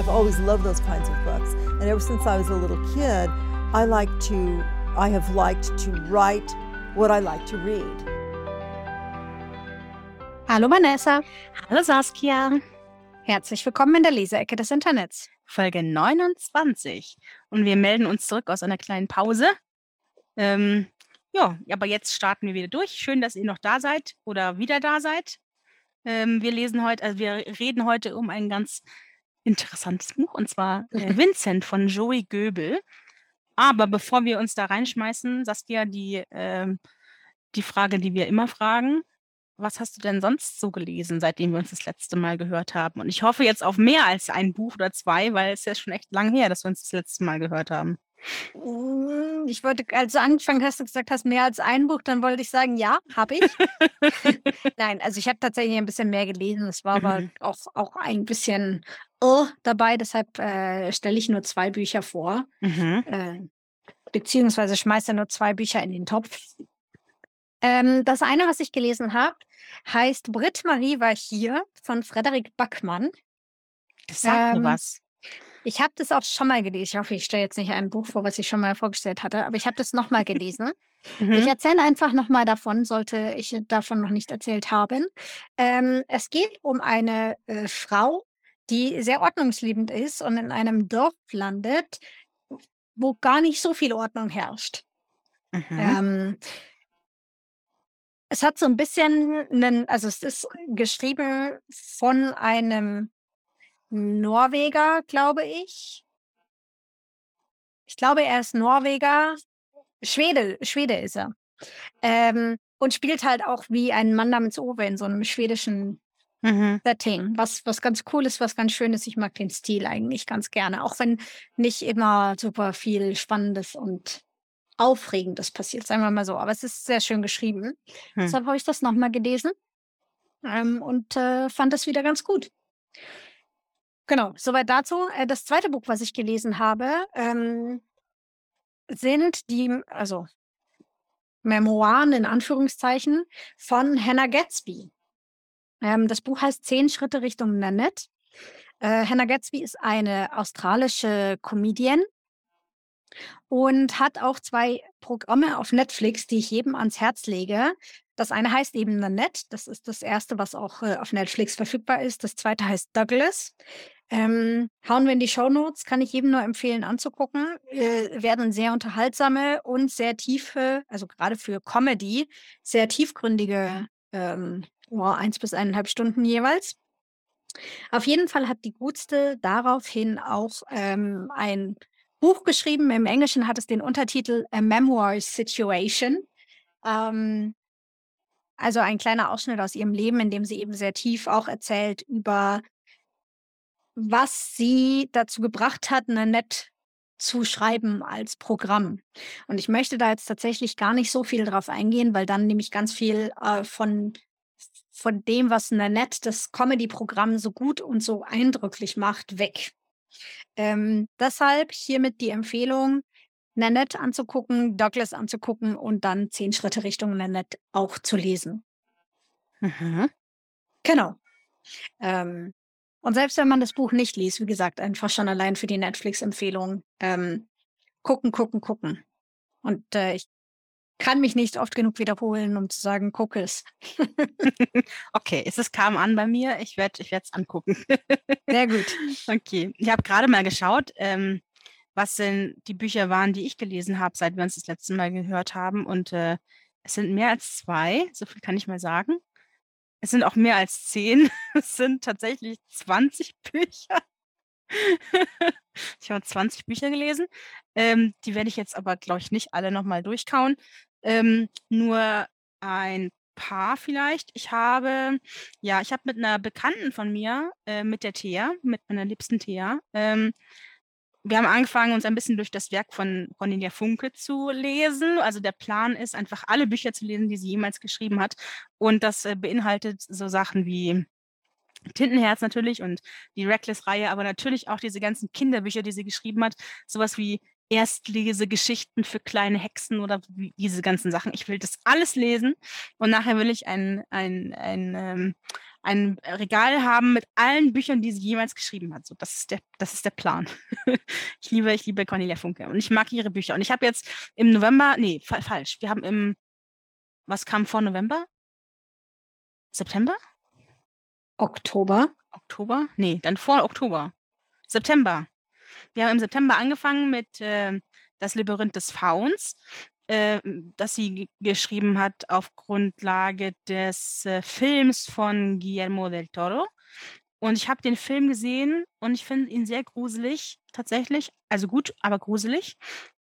I've always loved those kinds of books. And ever since I was a little kid, I like to, I have liked to write what I like to read. Hallo Vanessa. Hallo Saskia. Herzlich willkommen in der Leseecke des Internets. Folge 29. Und wir melden uns zurück aus einer kleinen Pause. Ähm, ja, aber jetzt starten wir wieder durch. Schön, dass ihr noch da seid oder wieder da seid. Ähm, wir lesen heute, also wir reden heute um ein ganz interessantes Buch und zwar äh, Vincent von Joey Göbel. Aber bevor wir uns da reinschmeißen, Saskia, die, ähm, die Frage, die wir immer fragen, was hast du denn sonst so gelesen, seitdem wir uns das letzte Mal gehört haben? Und ich hoffe jetzt auf mehr als ein Buch oder zwei, weil es ist ja schon echt lang her, dass wir uns das letzte Mal gehört haben. Mm, ich wollte, als du angefangen hast und gesagt hast, mehr als ein Buch, dann wollte ich sagen, ja, habe ich. Nein, also ich habe tatsächlich ein bisschen mehr gelesen. Es war aber Mhm. auch, auch ein bisschen oh, dabei, deshalb äh, stelle ich nur zwei Bücher vor. Mhm. Äh, beziehungsweise schmeiße nur zwei Bücher in den Topf. Ähm, das eine, was ich gelesen habe, heißt Britt Marie war hier von Frederik Backmann. Das sagt Ähm, mir was. Ich habe das auch schon mal gelesen. Ich hoffe, ich stelle jetzt nicht ein Buch vor, was ich schon mal vorgestellt hatte, aber ich habe das nochmal gelesen. Ich Mhm. erzähle einfach nochmal davon, sollte ich davon noch nicht erzählt haben. Ähm, es geht um eine äh, Frau, die sehr ordnungsliebend ist und in einem Dorf landet, wo gar nicht so viel Ordnung herrscht. Mhm. Ähm, es hat so ein bisschen einen, also es ist geschrieben von einem Norweger, glaube ich. Ich glaube, er ist Norweger. Schwede, Schwede ist er. Ähm, und spielt halt auch wie ein Mann namens Ove in so einem schwedischen Mhm. Setting, was, was ganz cool ist, was ganz schön ist. Ich mag den Stil eigentlich ganz gerne, auch wenn nicht immer super viel Spannendes und Aufregendes passiert, sagen wir mal so. Aber es ist sehr schön geschrieben. Hm. Deshalb habe ich das nochmal gelesen ähm, und äh, fand das wieder ganz gut. Genau, soweit dazu. Äh, das zweite Buch, was ich gelesen habe, ähm, sind die, also Memoiren in Anführungszeichen von Hannah Gatsby. Ähm, das Buch heißt Zehn Schritte Richtung Nanette. Äh, Hannah Gatsby ist eine australische Comedian und hat auch zwei Programme auf Netflix, die ich jedem ans Herz lege. Das eine heißt eben Nanette. Das ist das erste, was auch äh, auf Netflix verfügbar ist. Das zweite heißt Douglas. Ähm, hauen wir in die Shownotes, kann ich jedem nur empfehlen anzugucken. Äh, werden sehr unterhaltsame und sehr tiefe, also gerade für Comedy, sehr tiefgründige ähm, oh, eins bis eineinhalb Stunden jeweils. Auf jeden Fall hat die Gutste daraufhin auch ähm, ein Buch geschrieben. Im Englischen hat es den Untertitel A Memoir Situation. Ähm, also ein kleiner Ausschnitt aus ihrem Leben, in dem sie eben sehr tief auch erzählt über, was sie dazu gebracht hat, Nanette zu schreiben als Programm. Und ich möchte da jetzt tatsächlich gar nicht so viel drauf eingehen, weil dann nehme ich ganz viel äh, von, von dem, was Nanette, das Comedy-Programm, so gut und so eindrücklich macht, weg. Ähm, deshalb hiermit die Empfehlung, Nanette anzugucken, Douglas anzugucken und dann zehn Schritte Richtung Nanette auch zu lesen. Mhm. Genau. Ähm, und selbst wenn man das Buch nicht liest, wie gesagt, einfach schon allein für die Netflix-Empfehlung, ähm, gucken, gucken, gucken. Und äh, ich kann mich nicht oft genug wiederholen, um zu sagen, guck es. Okay, es kam an bei mir. Ich werde ich es angucken. Sehr gut. Okay, ich habe gerade mal geschaut, ähm, was denn die Bücher waren, die ich gelesen habe, seit wir uns das letzte Mal gehört haben. Und äh, es sind mehr als zwei, so viel kann ich mal sagen. Es sind auch mehr als zehn. Es sind tatsächlich 20 Bücher. ich habe 20 Bücher gelesen. Ähm, die werde ich jetzt aber, glaube ich, nicht alle nochmal durchkauen. Ähm, nur ein paar vielleicht. Ich habe, ja, ich habe mit einer Bekannten von mir, äh, mit der Thea, mit meiner liebsten Thea, ähm, wir haben angefangen, uns ein bisschen durch das Werk von Cornelia Funke zu lesen. Also der Plan ist, einfach alle Bücher zu lesen, die sie jemals geschrieben hat. Und das äh, beinhaltet so Sachen wie Tintenherz natürlich und die Reckless-Reihe, aber natürlich auch diese ganzen Kinderbücher, die sie geschrieben hat. Sowas wie Erstlesegeschichten für kleine Hexen oder diese ganzen Sachen. Ich will das alles lesen und nachher will ich ein, ein, ein, ähm, ein Regal haben mit allen Büchern, die sie jemals geschrieben hat. So, das ist der, das ist der Plan. ich liebe, ich liebe Cornelia Funke und ich mag ihre Bücher. Und ich habe jetzt im November, nee, fa falsch. Wir haben im, was kam vor November? September? Oktober. Oktober? Nee, dann vor Oktober. September. Wir haben im September angefangen mit äh, Das Labyrinth des Fauns, äh, das sie geschrieben hat auf Grundlage des äh, Films von Guillermo del Toro. Und ich habe den Film gesehen und ich finde ihn sehr gruselig, tatsächlich. Also gut, aber gruselig.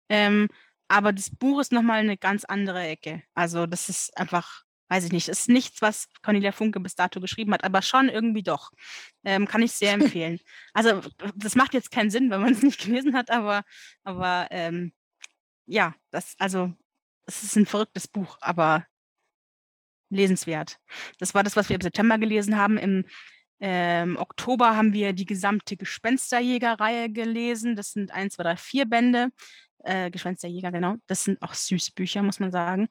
Ähm, aber das Buch ist nochmal eine ganz andere Ecke. Also das ist einfach weiß ich nicht, ist nichts, was Cornelia Funke bis dato geschrieben hat, aber schon irgendwie doch. Ähm, kann ich sehr empfehlen. also das macht jetzt keinen Sinn, wenn man es nicht gelesen hat, aber, aber ähm, ja, das, also es ist ein verrücktes Buch, aber lesenswert. Das war das, was wir im September gelesen haben. Im ähm, Oktober haben wir die gesamte Gespensterjäger-Reihe gelesen. Das sind eins, zwei, drei, vier Bände. Äh, Gespensterjäger, genau. Das sind auch süße Bücher, muss man sagen.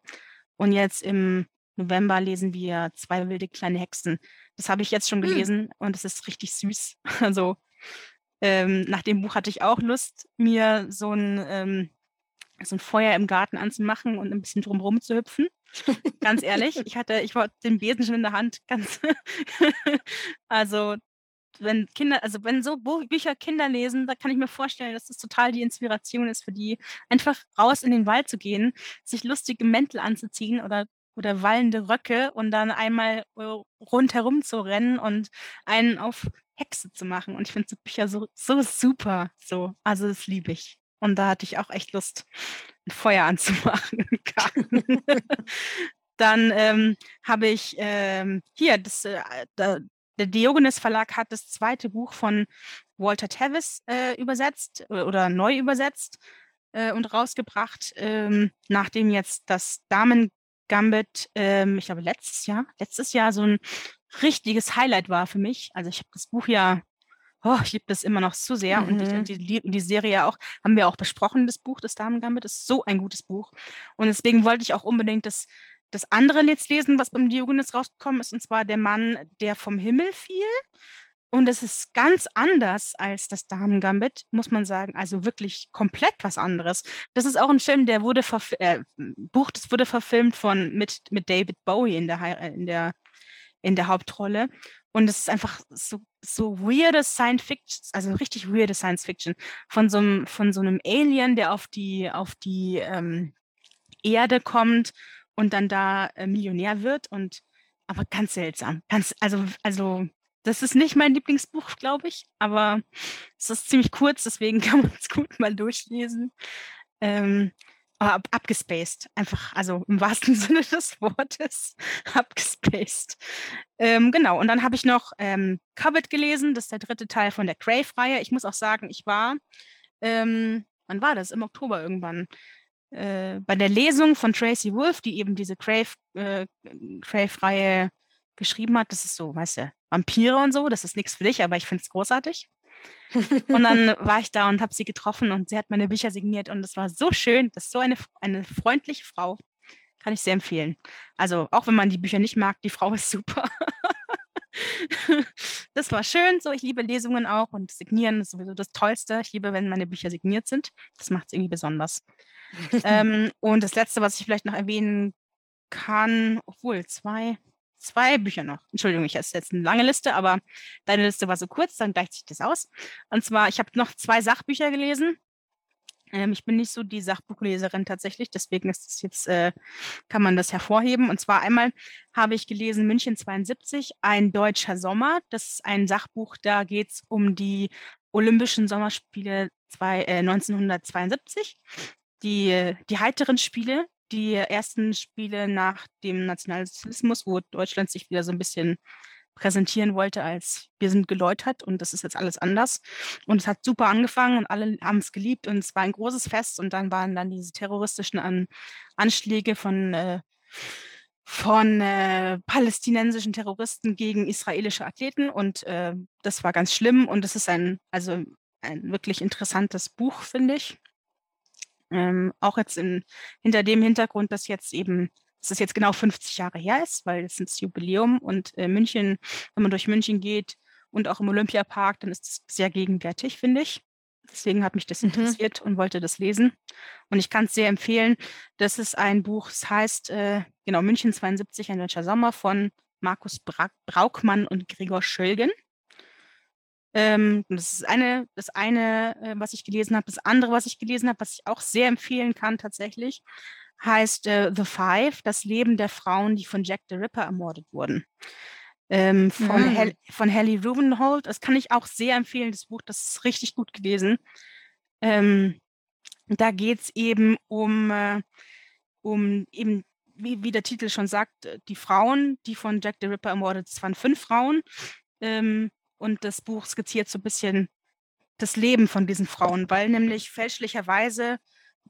Und jetzt im November lesen wir Zwei wilde kleine Hexen. Das habe ich jetzt schon hm. gelesen hm. und es ist richtig süß. Also ähm, nach dem Buch hatte ich auch Lust, mir so ein, ähm, so ein Feuer im Garten anzumachen und ein bisschen drumherum zu hüpfen. ganz ehrlich, ich hatte, ich war den Besen schon in der Hand. Ganz also wenn Kinder, also wenn so Bücher Kinder lesen, da kann ich mir vorstellen, dass das total die Inspiration ist für die, einfach raus in den Wald zu gehen, sich lustige Mäntel anzuziehen oder oder wallende Röcke und dann einmal äh, rundherum zu rennen und einen auf Hexe zu machen. Und ich finde so Bücher so, so super. So, also das liebe ich. Und da hatte ich auch echt Lust, ein Feuer anzumachen Dann ähm, habe ich ähm, hier, das, äh, da, der Diogenes Verlag hat das zweite Buch von Walter Tevis äh, übersetzt äh, oder neu übersetzt äh, und rausgebracht, ähm, nachdem jetzt das Damen Gambit, ähm, ich glaube letztes Jahr, letztes Jahr so ein richtiges Highlight war für mich. Also ich habe das Buch ja, oh, ich liebe das immer noch so sehr mhm. und die, die, die, Serie auch, haben wir auch besprochen, das Buch, das Damen Gambit, ist so ein gutes Buch. Und deswegen wollte ich auch unbedingt das, das andere jetzt lesen, was beim Diogenes rausgekommen ist, und zwar Der Mann, der vom Himmel fiel. Und es ist ganz anders als das Damen-Gambit, muss man sagen. Also wirklich komplett was anderes. Das ist auch ein Film, der wurde äh, Buch, das wurde verfilmt von mit, mit David Bowie in der, äh, in der, in der Hauptrolle. Und es ist einfach so, so weirde Science Fiction, also richtig weirde Science Fiction. Von so einem, von so einem Alien, der auf die, auf die ähm, Erde kommt und dann da äh, Millionär wird und aber ganz seltsam. Ganz, also, also das ist nicht mein Lieblingsbuch, glaube ich, aber es ist ziemlich kurz, deswegen kann man es gut mal durchlesen. Ähm, ab, abgespaced, einfach, also im wahrsten Sinne des Wortes, abgespaced. Ähm, genau, und dann habe ich noch ähm, Covet gelesen, das ist der dritte Teil von der Crave-Reihe. Ich muss auch sagen, ich war, ähm, wann war das? Im Oktober irgendwann. Äh, bei der Lesung von Tracy Wolf, die eben diese Crave-Reihe äh, Crave geschrieben hat, das ist so, weißt du, Vampire und so, das ist nichts für dich, aber ich finde es großartig. und dann war ich da und habe sie getroffen und sie hat meine Bücher signiert und es war so schön, das ist so eine, eine freundliche Frau. Kann ich sehr empfehlen. Also auch wenn man die Bücher nicht mag, die Frau ist super. das war schön, so ich liebe Lesungen auch und Signieren ist sowieso das Tollste. Ich liebe, wenn meine Bücher signiert sind. Das macht es irgendwie besonders. ähm, und das Letzte, was ich vielleicht noch erwähnen kann, obwohl zwei, zwei Bücher noch. Entschuldigung, ich habe jetzt eine lange Liste, aber deine Liste war so kurz, dann gleicht sich das aus. Und zwar, ich habe noch zwei Sachbücher gelesen. Ähm, ich bin nicht so die Sachbuchleserin tatsächlich, deswegen ist es jetzt, äh, kann man das hervorheben. Und zwar einmal habe ich gelesen München 72, ein deutscher Sommer. Das ist ein Sachbuch, da geht es um die Olympischen Sommerspiele zwei, äh, 1972. Die, die heiteren Spiele, die ersten Spiele nach dem Nationalsozialismus, wo Deutschland sich wieder so ein bisschen präsentieren wollte als wir sind geläutert und das ist jetzt alles anders. Und es hat super angefangen und alle haben es geliebt und es war ein großes Fest und dann waren dann diese terroristischen An Anschläge von, äh, von äh, palästinensischen Terroristen gegen israelische Athleten und äh, das war ganz schlimm und es ist ein, also ein wirklich interessantes Buch, finde ich. Ähm, auch jetzt in, hinter dem Hintergrund, dass jetzt eben dass es jetzt genau 50 Jahre her ist, weil es ist Jubiläum und äh, München, wenn man durch München geht und auch im Olympiapark, dann ist es sehr gegenwärtig, finde ich. Deswegen hat mich das Mhm. interessiert und wollte das lesen. Und ich kann es sehr empfehlen. Das ist ein Buch, es heißt, äh, genau, München 72, ein deutscher Sommer von Markus Bra Braukmann und Gregor Schölgen. Ähm, das ist eine, das eine, äh, was ich gelesen habe. Das andere, was ich gelesen habe, was ich auch sehr empfehlen kann tatsächlich, heißt äh, The Five, das Leben der Frauen, die von Jack the Ripper ermordet wurden. Ähm, von, Mhm. Hel von Helly Rubenhold. Das kann ich auch sehr empfehlen, das Buch, das ist richtig gut gewesen. Ähm, da geht es eben um, äh, um eben, wie, wie der Titel schon sagt, äh, die Frauen, die von Jack the Ripper ermordet, es waren fünf Frauen. Ähm, und das Buch skizziert so ein bisschen das Leben von diesen Frauen, weil nämlich fälschlicherweise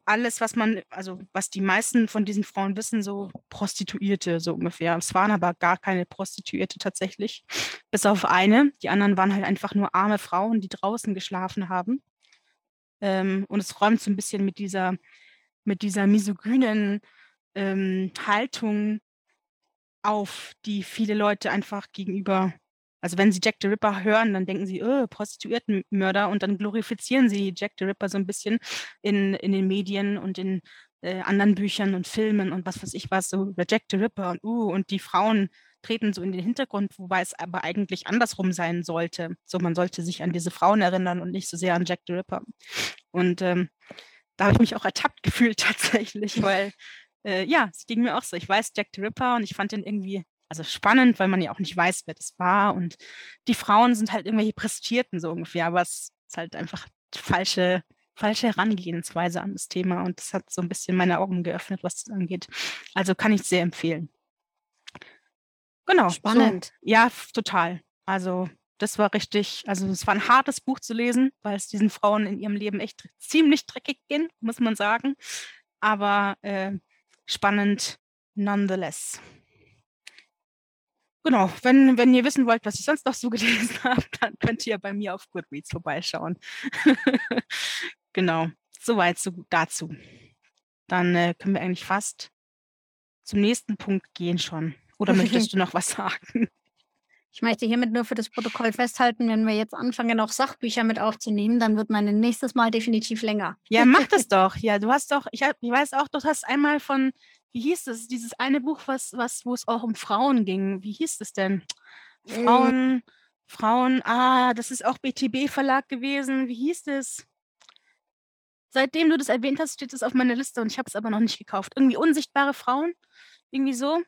alles, was man, also was die meisten von diesen Frauen wissen, so Prostituierte, so ungefähr. Es waren aber gar keine Prostituierte tatsächlich, bis auf eine. Die anderen waren halt einfach nur arme Frauen, die draußen geschlafen haben. Ähm, und es räumt so ein bisschen mit dieser, mit dieser misogynen ähm, Haltung auf, die viele Leute einfach gegenüber, also wenn sie Jack the Ripper hören, dann denken sie, oh, Prostituiertenmörder und dann glorifizieren sie Jack the Ripper so ein bisschen in, in den Medien und in äh, anderen Büchern und Filmen und was weiß ich was, so Jack the Ripper und uh, und die Frauen treten so in den Hintergrund, wobei es aber eigentlich andersrum sein sollte. So, man sollte sich an diese Frauen erinnern und nicht so sehr an Jack the Ripper. Und ähm, da habe ich mich auch ertappt gefühlt tatsächlich, weil äh, ja, es ging mir auch so. Ich weiß Jack the Ripper und ich fand den irgendwie also spannend, weil man ja auch nicht weiß, wer das war. Und die Frauen sind halt irgendwelche Prestierten so ungefähr, aber es ist halt einfach falsche, falsche Herangehensweise an das Thema. Und das hat so ein bisschen meine Augen geöffnet, was das angeht. Also kann ich sehr empfehlen. Genau. Spannend. So, ja, total. Also das war richtig, also es war ein hartes Buch zu lesen, weil es diesen Frauen in ihrem Leben echt ziemlich dreckig ging, muss man sagen. Aber äh, spannend nonetheless. Genau, wenn, wenn ihr wissen wollt, was ich sonst noch so gelesen habe, dann könnt ihr bei mir auf Goodreads vorbeischauen. genau, soweit so dazu. Dann äh, können wir eigentlich fast zum nächsten Punkt gehen schon. Oder möchtest du noch was sagen? Ich möchte hiermit nur für das Protokoll festhalten, wenn wir jetzt anfangen, auch Sachbücher mit aufzunehmen, dann wird mein nächstes Mal definitiv länger. Ja, mach das doch. Ja, du hast doch, ich, hab, ich weiß auch, du hast einmal von, wie hieß es, dieses eine Buch, was, was, wo es auch um Frauen ging. Wie hieß es denn? Frauen, Frauen, ah, das ist auch BTB Verlag gewesen. Wie hieß es? Seitdem du das erwähnt hast, steht es auf meiner Liste und ich habe es aber noch nicht gekauft. Irgendwie unsichtbare Frauen? Irgendwie so?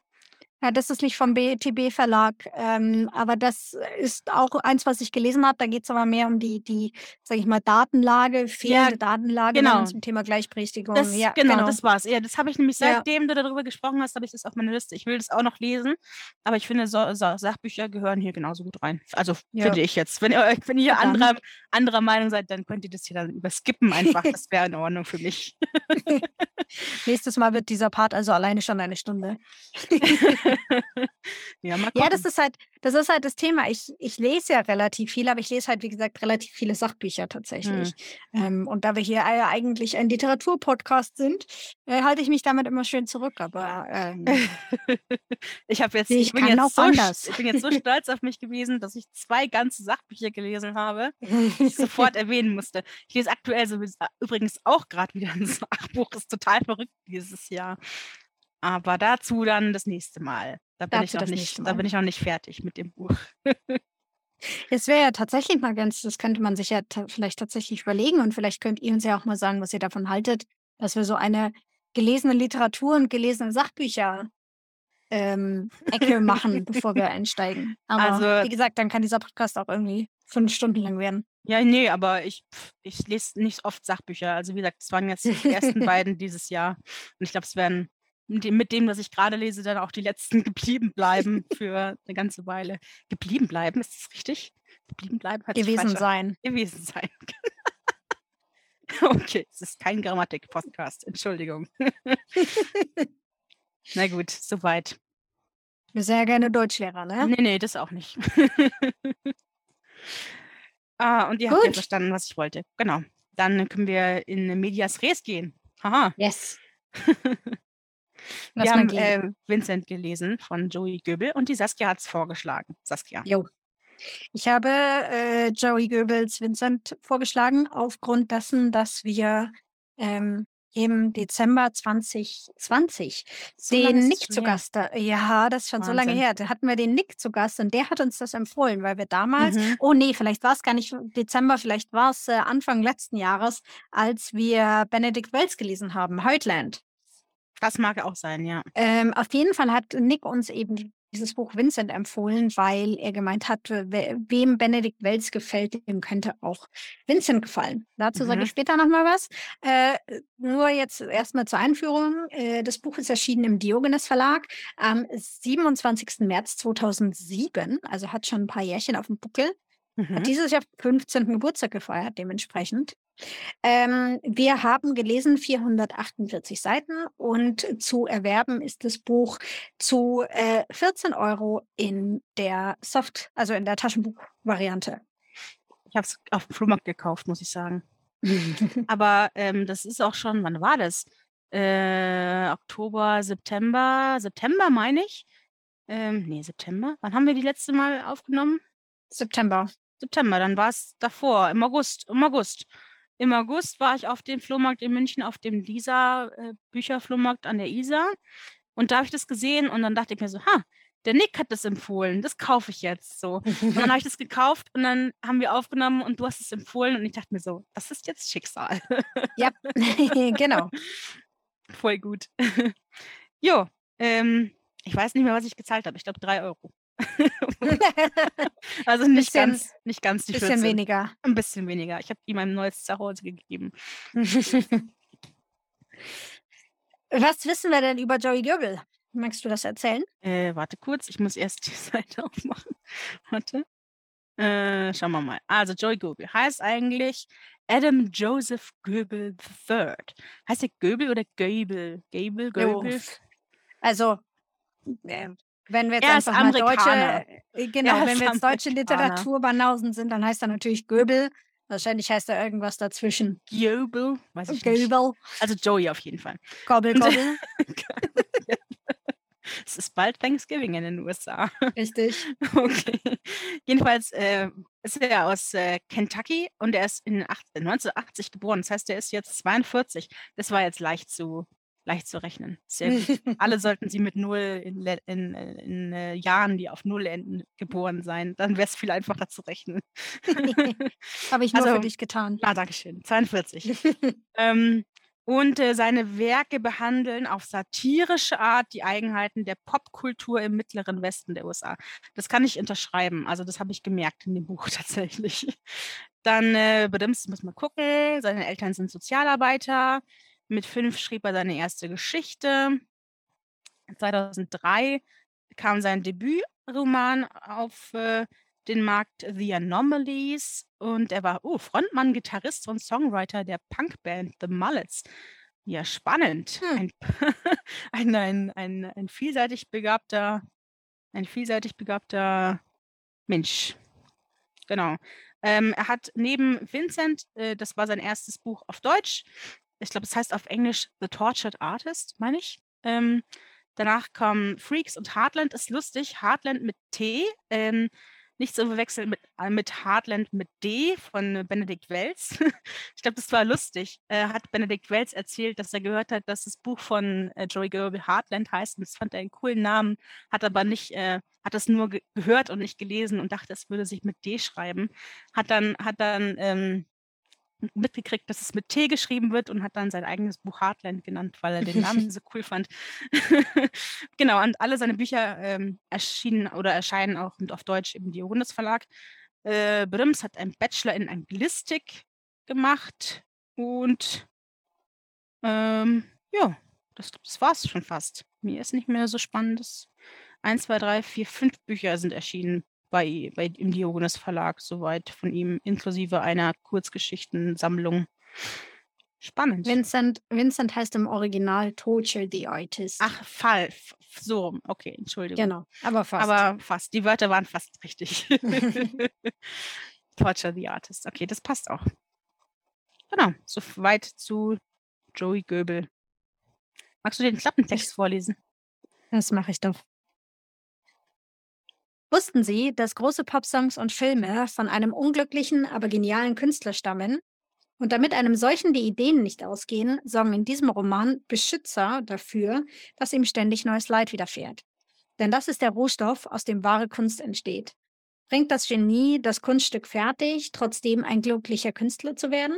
Ja, das ist nicht vom BTB Verlag, ähm, aber das ist auch eins, was ich gelesen habe. Da geht es aber mehr um die, die, sag ich mal, Datenlage, fehlende Datenlage genau. dann zum Thema Gleichberechtigung. Das, ja, genau, das war's. Ja, das habe ich nämlich, Ja. seitdem du darüber gesprochen hast, habe ich das auf meiner Liste. Ich will das auch noch lesen, aber ich finde, so, so, Sachbücher gehören hier genauso gut rein. Also Ja. finde ich jetzt. Wenn ihr, wenn ihr anderer, anderer Meinung seid, dann könnt ihr das hier dann überskippen einfach. Das wäre in Ordnung für mich. Nächstes Mal wird dieser Part also alleine schon eine Stunde. ja, Ja, das ist halt, das ist halt das Thema. Ich, ich lese ja relativ viel, aber ich lese halt, wie gesagt, relativ viele Sachbücher tatsächlich. Ähm, und da wir hier eigentlich ein Literaturpodcast sind, äh, halte ich mich damit immer schön zurück. Aber ähm, ich habe jetzt, Ich ich, bin jetzt so, anders. ich bin jetzt so stolz auf mich gewesen, dass ich zwei ganze Sachbücher gelesen habe, die ich sofort erwähnen musste. Ich lese aktuell sowieso, übrigens auch gerade wieder ein Sachbuch, ist total verrückt dieses Jahr. Aber dazu dann das nächste Mal. Da bin, ich noch nicht, da bin ich noch nicht fertig mit dem Buch. es wäre ja tatsächlich mal ganz, das könnte man sich ja vielleicht tatsächlich überlegen und vielleicht könnt ihr uns ja auch mal sagen, was ihr davon haltet, dass wir so eine gelesene Literatur und gelesene Sachbücher ähm, Ecke machen, bevor wir einsteigen. Aber Also- wie gesagt, dann kann dieser Podcast auch irgendwie fünf Stunden lang werden. Ja, nee, aber ich, ich lese nicht oft Sachbücher. Also wie gesagt, es waren jetzt die ersten beiden dieses Jahr. Und ich glaube, es werden mit dem, was ich gerade lese, dann auch die letzten geblieben bleiben für eine ganze Weile. Geblieben bleiben, ist das richtig? Geblieben bleiben sich gewesen sein. Gewesen sein. okay, es ist kein Grammatik-Podcast, Entschuldigung. Na gut, soweit. Wir sind ja gerne Deutschlehrer, ne? Nee, nee, das auch nicht. ah, und ihr habt ja Gut. verstanden, was ich wollte. Genau. Dann können wir in Medias Res gehen. Haha. Yes. Wir haben äh, Vincent gelesen von Joey Göbel und die Saskia hat es vorgeschlagen. Saskia. Jo. Ich habe äh, Joey Goebbels Vincent vorgeschlagen, aufgrund dessen, dass wir ähm, im Dezember 2020 So den Nick zu. Gast, da, ja, das ist schon so lange Wahnsinn. her, da hatten wir den Nick zu Gast und der hat uns das empfohlen, weil wir damals, Mhm. oh nee, vielleicht war es gar nicht Dezember, vielleicht war es äh, Anfang letzten Jahres, als wir Benedict Wells gelesen haben, Heutland. Das mag auch sein, ja. Ähm, auf jeden Fall hat Nick uns eben dieses Buch Vincent empfohlen, weil er gemeint hat, we wem Benedikt Wells gefällt, dem könnte auch Vincent gefallen. Dazu sage Mhm. ich später nochmal was. Äh, nur jetzt erstmal zur Einführung. Äh, das Buch ist erschienen im Diogenes Verlag am 27. März 2007, also hat schon ein paar Jährchen auf dem Buckel. Mhm. Hat dieses Jahr 15. Geburtstag gefeiert, dementsprechend. Ähm, wir haben gelesen 448 Seiten und zu erwerben ist das Buch zu äh, 14 Euro in der Soft, also in der Taschenbuchvariante. Ich habe es auf dem Flohmarkt gekauft, muss ich sagen. Aber ähm, das ist auch schon, wann war das? Äh, Oktober, September, September meine ich. Ähm, nee, September. Wann haben wir die letzte Mal aufgenommen? September. September, dann war es davor, im August, im August. Im August war ich auf dem Flohmarkt in München, auf dem Lisa äh, Bücherflohmarkt an der Isar. Und da habe ich das gesehen und dann dachte ich mir so, ha, der Nick hat das empfohlen, das kaufe ich jetzt so. Und dann habe ich das gekauft und dann haben wir aufgenommen und du hast es empfohlen und ich dachte mir so, das ist jetzt Schicksal. ja, genau. Voll gut. jo, ähm, ich weiß nicht mehr, was ich gezahlt habe. Ich glaube drei Euro. also nicht Bisschen- ganz, nicht ganz die Bisschen 14. weniger. Ein bisschen weniger. Ich habe ihm ein neues Zuhause gegeben. Was wissen wir denn über Joey Goebel? Magst du das erzählen? Äh, warte kurz, ich muss erst die Seite aufmachen. Warte. Äh, schauen wir mal. Also Joey Goebel heißt eigentlich Adam Joseph Goebel III. Heißt der Goebel oder Goebel? Goebel, Goebel? Also, äh, wenn wir jetzt Er einfach mal Amerikaner. deutsche, äh, genau, wenn wir jetzt deutsche. Literaturbanausen sind, dann heißt er natürlich Goebel. Wahrscheinlich heißt er irgendwas dazwischen. Goebel? Weiß ich nicht. Goebel, Also Joey auf jeden Fall. Gobbel, Gobbel. es ist bald Thanksgiving in den USA. Richtig. Okay. Jedenfalls äh, ist er aus äh, Kentucky und er ist in 18, 1980 geboren. Das heißt, er ist jetzt 42. Das war jetzt leicht zu, leicht zu rechnen. Sehr gut. Alle sollten sie mit null in, in, in äh, Jahren, die auf null enden, geboren sein. Dann wäre es viel einfacher zu rechnen. Habe ich nur Also- für dich getan. Ah, Dankeschön. 42. ähm, und äh, seine Werke behandeln auf satirische Art die Eigenheiten der Popkultur im mittleren Westen der USA. Das kann ich unterschreiben. Also das habe ich gemerkt in dem Buch tatsächlich. Dann, äh, Bedimms, muss man gucken, seine Eltern sind Sozialarbeiter. Mit fünf schrieb er seine erste Geschichte. 2003 kam sein Debütroman auf äh, den Markt The Anomalies und er war oh, Frontmann, Gitarrist und Songwriter der Punkband The Mullets. Ja, spannend. Hm. Ein, ein, ein, ein, ein vielseitig begabter, ein vielseitig begabter Mensch. Genau. Ähm, er hat neben Vincent, äh, das war sein erstes Buch auf Deutsch, ich glaube, es heißt auf Englisch The Tortured Artist, meine ich. Ähm, danach kommen Freaks und Heartland ist lustig. Heartland mit T, ähm, nicht zu verwechseln mit, äh, mit Heartland mit D von äh, Benedikt Wells. ich glaube, das war lustig. Äh, hat Benedikt Wells erzählt, dass er gehört hat, dass das Buch von äh, Joey Goebel Heartland heißt. Und das fand er einen coolen Namen, hat aber nicht, äh, hat das nur ge gehört und nicht gelesen und dachte, es würde sich mit D schreiben. Hat dann, hat dann ähm, mitgekriegt, dass es mit T geschrieben wird und hat dann sein eigenes Buch Heartland genannt, weil er den Namen so cool fand. genau, und alle seine Bücher ähm, erschienen oder erscheinen auch auf Deutsch im Diogenes Verlag. Äh, Brims hat einen Bachelor in Anglistik gemacht und ähm, ja, das, das war es schon fast. Mir ist nicht mehr so spannendes. Eins, zwei, drei, vier, fünf Bücher sind erschienen bei, bei im Diogenes Verlag, soweit von ihm, inklusive einer Kurzgeschichtensammlung. Spannend. Vincent, Vincent heißt im Original Torture the Artist. Ach, Fall. So, okay, Entschuldigung. genau. Aber fast. Aber fast. Die Wörter waren fast richtig. Torture the Artist. Okay, das passt auch. Genau, soweit zu Joey Goebel. Magst du den Klappentext vorlesen? Das mache ich doch. Wussten Sie, dass große Popsongs und Filme von einem unglücklichen, aber genialen Künstler stammen? Und damit einem solchen die Ideen nicht ausgehen, sorgen in diesem Roman Beschützer dafür, dass ihm ständig neues Leid widerfährt. Denn das ist der Rohstoff, aus dem wahre Kunst entsteht. Bringt das Genie das Kunststück fertig, trotzdem ein glücklicher Künstler zu werden?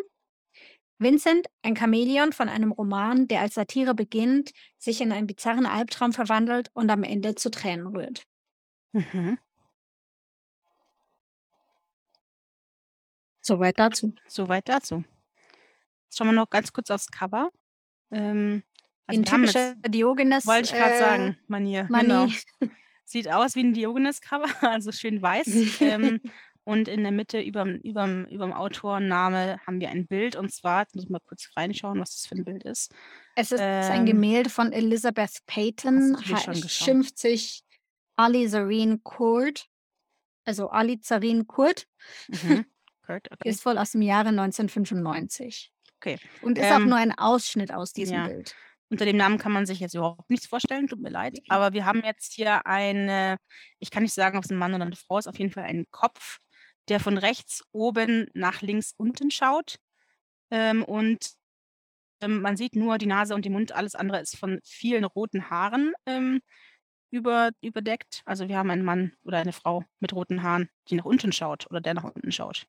Vincent, ein Chamäleon von einem Roman, der als Satire beginnt, sich in einen bizarren Albtraum verwandelt und am Ende zu Tränen rührt. Mhm. Soweit dazu. Soweit dazu. Jetzt schauen wir noch ganz kurz aufs Cover. Ähm, also In wir haben typischer jetzt, Diogenes wollte ich gerade äh, sagen, Manier. Genau. Manie. Sieht aus wie ein Diogenes-Cover, also schön weiß. ähm, und in der Mitte überm, überm Autorname haben wir ein Bild. Und zwar, jetzt muss ich mal kurz reinschauen, was das für ein Bild ist. Es ist ein Ähm, Gemälde von Elizabeth geschaut? schimpft sich Ali Zareen Kurt, also Ali Zareen Kurt, Mhm. Kurt, okay. ist wohl aus dem Jahre 1995 okay. und ist auch Ähm, nur ein Ausschnitt aus diesem ja. Bild. Unter dem Namen kann man sich jetzt überhaupt nichts vorstellen, tut mir leid. Aber wir haben jetzt hier eine, ich kann nicht sagen, ob es ein Mann oder eine Frau ist, auf jeden Fall einen Kopf, der von rechts oben nach links unten schaut. Ähm, und ähm, man sieht nur die Nase und den Mund, alles andere ist von vielen roten Haaren ähm, über, überdeckt. Also wir haben einen Mann oder eine Frau mit roten Haaren, die nach unten schaut oder der nach unten schaut.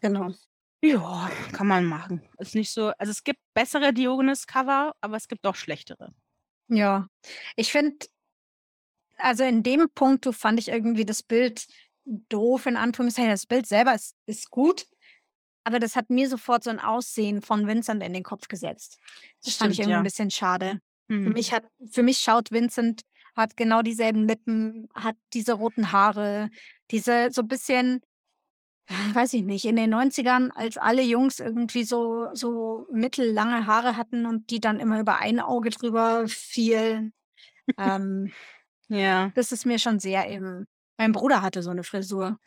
Genau. Ja, kann man machen. Ist nicht so, also es gibt bessere Diogenes-Cover, aber es gibt auch schlechtere. Ja, ich finde, also in dem Punkt fand ich irgendwie das Bild doof, in Anführungszeichen. Das Bild selber ist, ist gut, aber das hat mir sofort so ein Aussehen von Vincent in den Kopf gesetzt. Das fand ich Stimmt, irgendwie ein ja. bisschen schade. Für Mhm. mich hat, für mich schaut Vincent, hat genau dieselben Lippen, hat diese roten Haare, diese so ein bisschen, äh, weiß ich nicht, in den 90ern, als alle Jungs irgendwie so, so mittellange Haare hatten und die dann immer über ein Auge drüber fielen. ähm, Ja. das ist mir schon sehr eben. Mein Bruder hatte so eine Frisur.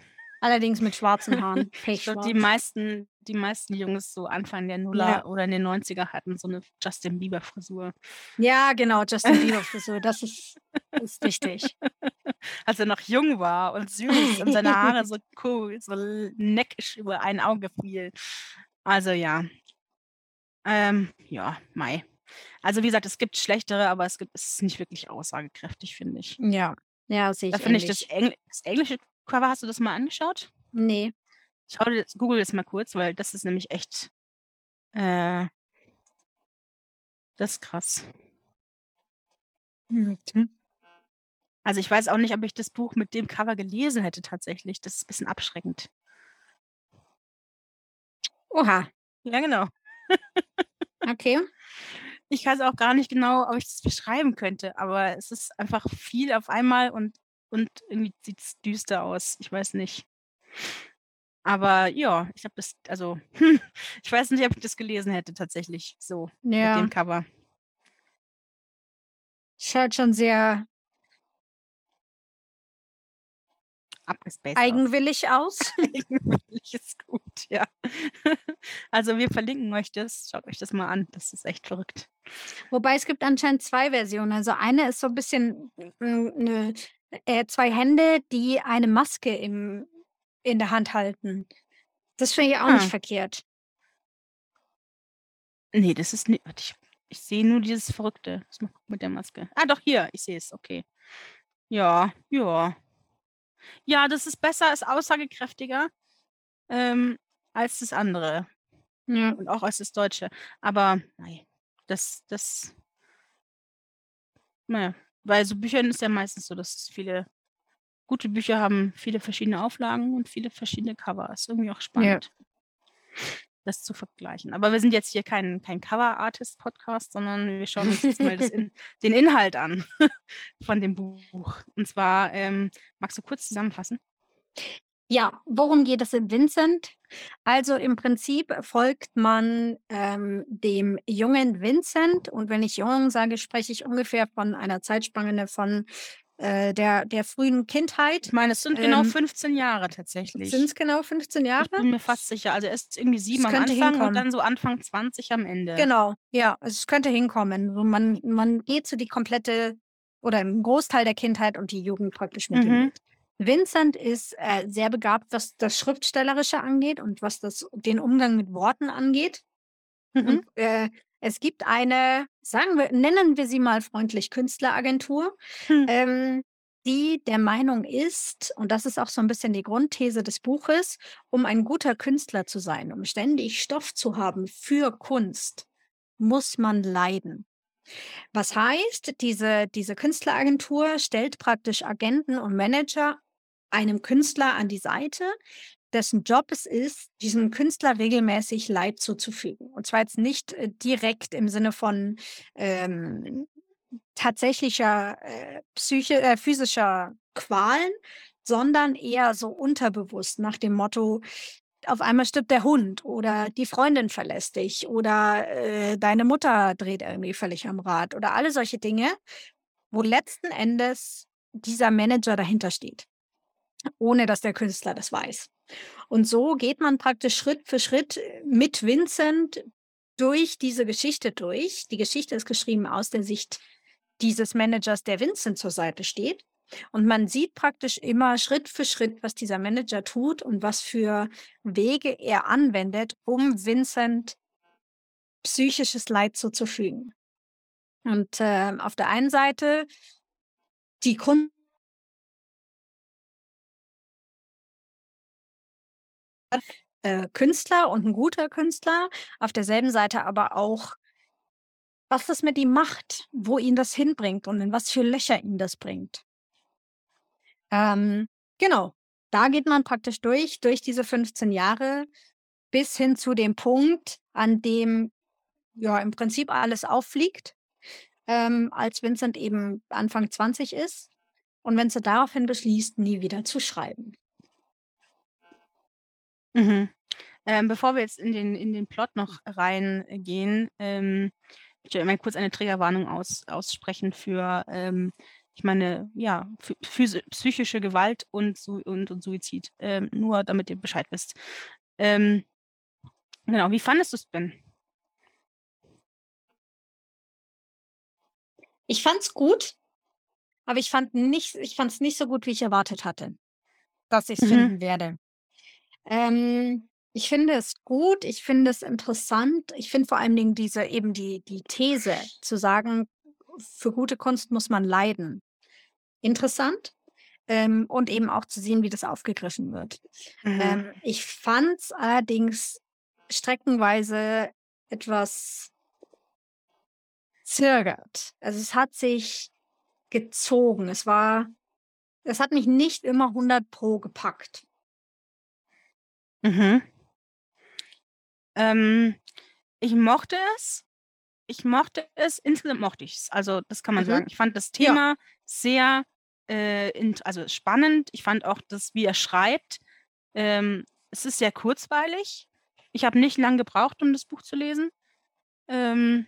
Allerdings mit schwarzen Haaren. Ich glaube, die meisten, die meisten Jungs so Anfang der Nuller Ja. oder in den 90er hatten so eine Justin Bieber-Frisur. Ja, genau, Justin Bieber Frisur. Das ist, ist richtig. Als er noch jung war und süß und seine Haare so cool, so neckisch über ein Auge fiel. Also ja. Ähm, ja, Mai. Also wie gesagt, es gibt schlechtere, aber es gibt es ist nicht wirklich aussagekräftig, finde ich. Ja, ja, sehe Da ich finde ich das. Engl das englische Cover, hast du das mal angeschaut? Nee. Dir das, google das mal kurz, weil das ist nämlich echt, äh, das ist krass. Mhm. Also ich weiß auch nicht, ob ich das Buch mit dem Cover gelesen hätte tatsächlich. Das ist ein bisschen abschreckend. Oha, Ja, genau. okay. Ich weiß auch gar nicht genau, ob ich das beschreiben könnte, aber es ist einfach viel auf einmal und, und irgendwie sieht es düster aus. Ich weiß nicht. Aber ja, ich habe das, also, ich weiß nicht, ob ich das gelesen hätte tatsächlich so mit Ja, dem Cover. schaut schon sehr Abgespaced aus. eigenwillig aus. Eigentlich ist gut, ja. Also wir verlinken euch das. Schaut euch das mal an. Das ist echt verrückt. Wobei es gibt anscheinend zwei Versionen. Also eine ist so ein bisschen äh, ne, äh, zwei Hände, die eine Maske im, in der Hand halten. Das finde ich auch nicht Ah. verkehrt. Nee, das ist nicht. Warte, ich, ich sehe nur dieses Verrückte. Was macht mit der Maske? Ah, doch, hier. Ich sehe es. Okay. Ja, ja. Ja, das ist besser, ist aussagekräftiger ähm, als das andere. Ja. Und auch als das Deutsche. Aber nein, das, das. Naja, bei so Büchern ist ja meistens so, dass viele gute Bücher haben viele verschiedene Auflagen und viele verschiedene Cover. Ist irgendwie auch Ja. Das zu vergleichen. Aber wir sind jetzt hier kein, kein Cover-Artist-Podcast, sondern wir schauen uns jetzt mal in, den Inhalt an von dem Buch. Und zwar, ähm, magst du kurz zusammenfassen? Ja, worum geht es in Vincent? Also im Prinzip folgt man ähm, dem jungen Vincent und wenn ich jung sage, spreche ich ungefähr von einer Zeitspanne von äh, der, der frühen Kindheit. Ich meine, es sind genau Ähm, 15 Jahre tatsächlich. Sind es genau 15 Jahre? Ich bin mir fast sicher. Also er ist irgendwie sieben am Anfang und hinkommen. dann so Anfang 20 am Ende. Genau, ja, also es könnte hinkommen. So man, man geht so die komplette oder im Großteil der Kindheit und die Jugend praktisch mit Mhm. mit. Vincent ist äh, sehr begabt, was das Schriftstellerische angeht und was das, den Umgang mit Worten angeht. Mhm. Und äh, es gibt eine, sagen wir, nennen wir sie mal freundlich Künstleragentur, Hm. ähm, die der Meinung ist, und das ist auch so ein bisschen die Grundthese des Buches, um ein guter Künstler zu sein, um ständig Stoff zu haben für Kunst, muss man leiden. Was heißt, diese, diese Künstleragentur stellt praktisch Agenten und Manager einem Künstler an die Seite, dessen Job es ist, diesem Künstler regelmäßig Leid zuzufügen. Und zwar jetzt nicht äh, direkt im Sinne von ähm, tatsächlicher äh, psyche, äh, physischer Qualen, sondern eher so unterbewusst nach dem Motto, auf einmal stirbt der Hund oder die Freundin verlässt dich oder äh, deine Mutter dreht irgendwie völlig am Rad oder alle solche Dinge, wo letzten Endes dieser Manager dahinter steht, ohne dass der Künstler das weiß. Und so geht man praktisch Schritt für Schritt mit Vincent durch diese Geschichte durch. Die Geschichte ist geschrieben aus der Sicht dieses Managers, der Vincent zur Seite steht. Und man sieht praktisch immer Schritt für Schritt, was dieser Manager tut und was für Wege er anwendet, um Vincent psychisches Leid zuzufügen. Und äh, auf der einen Seite die Kunst äh, Künstler und ein guter Künstler, auf derselben Seite aber auch, was das mit ihm macht, wo ihn das hinbringt und in was für Löcher ihn das bringt. Ähm, genau, da geht man praktisch durch, durch diese 15 Jahre bis hin zu dem Punkt, an dem ja im Prinzip alles auffliegt, ähm, als Vincent eben Anfang 20 ist und Vincent daraufhin beschließt, nie wieder zu schreiben. Mhm. Ähm, bevor wir jetzt in den, in den Plot noch reingehen, ähm, ich will mal kurz eine Triggerwarnung aus, aussprechen für, ähm, ich meine, ja, für, psychische Gewalt und, und, und Suizid. Ähm, nur damit ihr Bescheid wisst. Ähm, genau, wie fandest du es, Ben? Ich fand's gut, aber ich fand nicht, ich fand's nicht so gut, wie ich erwartet hatte, dass ich es Mhm. finden werde. Ähm, ich finde es gut, ich finde es interessant. Ich finde vor allen Dingen diese eben die, die These zu sagen, für gute Kunst muss man leiden. Interessant. Ähm, und eben auch zu sehen, wie das aufgegriffen wird. Mhm. Ähm, ich fand es allerdings streckenweise etwas zögert. Also es hat sich gezogen. Es war, es hat mich nicht immer 100 pro gepackt. Mhm. Ähm, ich mochte es. Ich mochte es, insgesamt mochte ich es. Also, das kann man Mhm. sagen. Ich fand das Ja. Thema sehr äh, int also spannend. Ich fand auch das, wie er schreibt. Ähm, es ist sehr kurzweilig. Ich habe nicht lang gebraucht, um das Buch zu lesen. Ähm,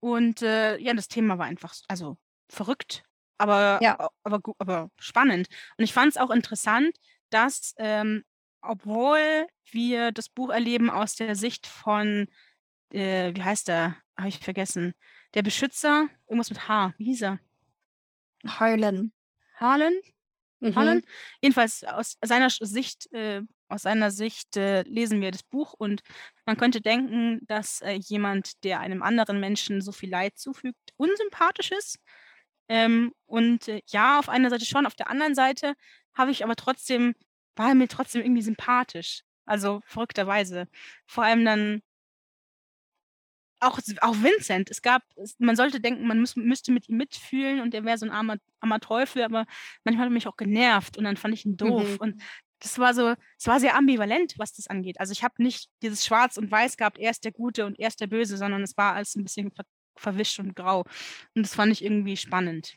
und äh, ja, das Thema war einfach, s- also verrückt, aber, Ja. a- aber, gu- aber spannend. Und ich fand es auch interessant, dass, ähm, obwohl wir das Buch erleben aus der Sicht von, äh, wie heißt der? Habe ich vergessen. Der Beschützer, irgendwas mit H. Wie hieß er? Heulen. Harlan? Mhm. Harlan? Jedenfalls aus seiner Sicht, äh, aus seiner Sicht äh, lesen wir das Buch und man könnte denken, dass äh, jemand, der einem anderen Menschen so viel Leid zufügt, unsympathisch ist. Ähm, und äh, ja, auf einer Seite schon, auf der anderen Seite habe ich aber trotzdem, war er mir trotzdem irgendwie sympathisch. Also verrückterweise. Vor allem dann auch, auch Vincent. Es gab, man sollte denken, man müß, müsste mit ihm mitfühlen und er wäre so ein armer, armer Teufel, aber manchmal hat er mich auch genervt und dann fand ich ihn doof. Mhm. Und das war so, es war sehr ambivalent, was das angeht. Also ich habe nicht dieses Schwarz und Weiß gehabt, er ist der Gute und er ist der Böse, sondern es war alles ein bisschen ver verwischt und grau. Und das fand ich irgendwie spannend.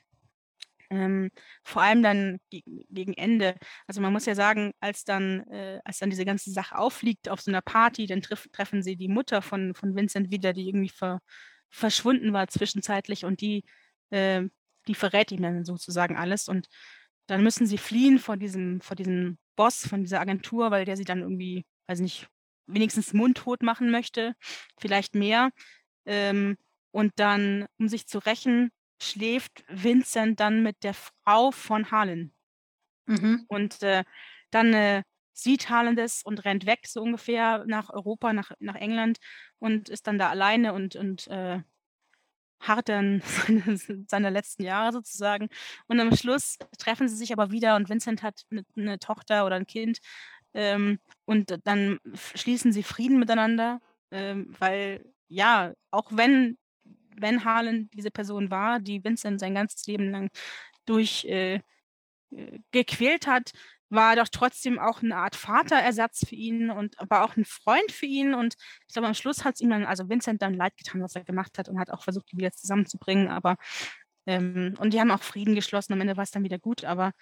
Ähm, vor allem dann gegen, Ende. Also man muss ja sagen, als dann, äh, als dann diese ganze Sache auffliegt auf so einer Party, dann treff, treffen sie die Mutter von, von Vincent wieder, die irgendwie ver, verschwunden war zwischenzeitlich und die, äh, die verrät ihm dann sozusagen alles und dann müssen sie fliehen vor diesem vor diesem Boss von dieser Agentur, weil der sie dann irgendwie, weiß nicht, wenigstens mundtot machen möchte, vielleicht mehr. Ähm, und dann, um sich zu rächen, schläft Vincent dann mit der Frau von Harlan. Mhm. Und, äh, dann, äh, sieht Harlan das und rennt weg so ungefähr nach Europa, nach nach England und ist dann da alleine und und, äh, harrt dann seine letzten Jahre sozusagen. Und am Schluss treffen sie sich aber wieder und Vincent hat eine 'ne Tochter oder ein Kind, ähm, und dann schließen sie Frieden miteinander, ähm, weil ja, auch wenn wenn Harlan diese Person war, die Vincent sein ganzes Leben lang durch äh, äh, hat, war doch trotzdem auch eine Art Vaterersatz für ihn und war auch ein Freund für ihn. Und ich glaube, am Schluss hat es ihm dann also Vincent dann leid getan, was er gemacht hat und hat auch versucht, die wieder zusammenzubringen. Aber ähm, und die haben auch Frieden geschlossen. Am Ende war es dann wieder gut. Aber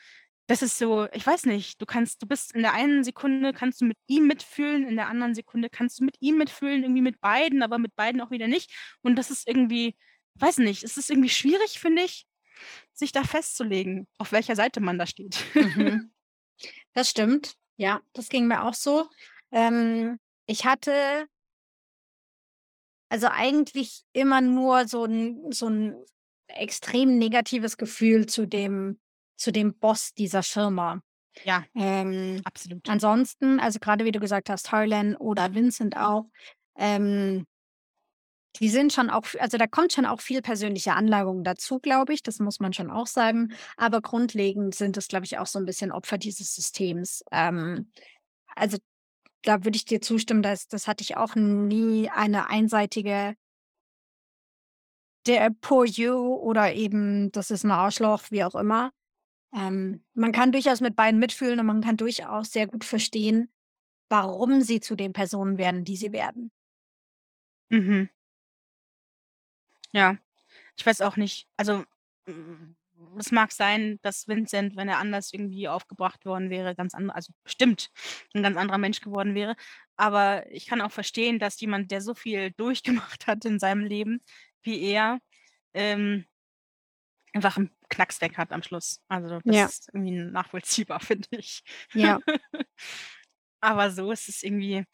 das ist so, ich weiß nicht, du kannst, du bist in der einen Sekunde kannst du mit ihm mitfühlen, in der anderen Sekunde kannst du mit ihm mitfühlen, irgendwie mit beiden, aber mit beiden auch wieder nicht. Und das ist irgendwie, weiß nicht, es ist irgendwie schwierig, finde ich, sich da festzulegen, auf welcher Seite man da steht. Mhm. Das stimmt. Ja, das ging mir auch so. Ähm, ich hatte also eigentlich immer nur so ein so ein extrem negatives Gefühl zu dem zu dem Boss dieser Firma. Ja, Ähm, absolut. ansonsten, also gerade wie du gesagt hast, Harlan oder Vincent auch, ähm die sind schon auch also da kommt schon auch viel persönliche Anlagung dazu, glaube ich, das muss man schon auch sagen. Aber grundlegend sind es, glaube ich, auch so ein bisschen Opfer dieses Systems. Ähm, also, da würde ich dir zustimmen, dass das hatte ich auch nie eine einseitige der „Poor you“ oder eben „Das ist ein Arschloch“, wie auch immer. Ähm, man kann durchaus mit beiden mitfühlen und man kann durchaus sehr gut verstehen, warum sie zu den Personen werden, die sie werden. Mhm. Ja, ich weiß auch nicht. Also, hm, es mag sein, dass Vincent, wenn er anders irgendwie aufgebracht worden wäre, ganz ander also bestimmt 'n ganz anderer Mensch geworden wäre. Aber ich kann auch verstehen, dass jemand, der so viel durchgemacht hat in seinem Leben wie er, ähm, einfach 'n Knacks weg hat am Schluss. Also, das Ja, ist irgendwie nachvollziehbar, finde ich. ja. Aber so ist es irgendwie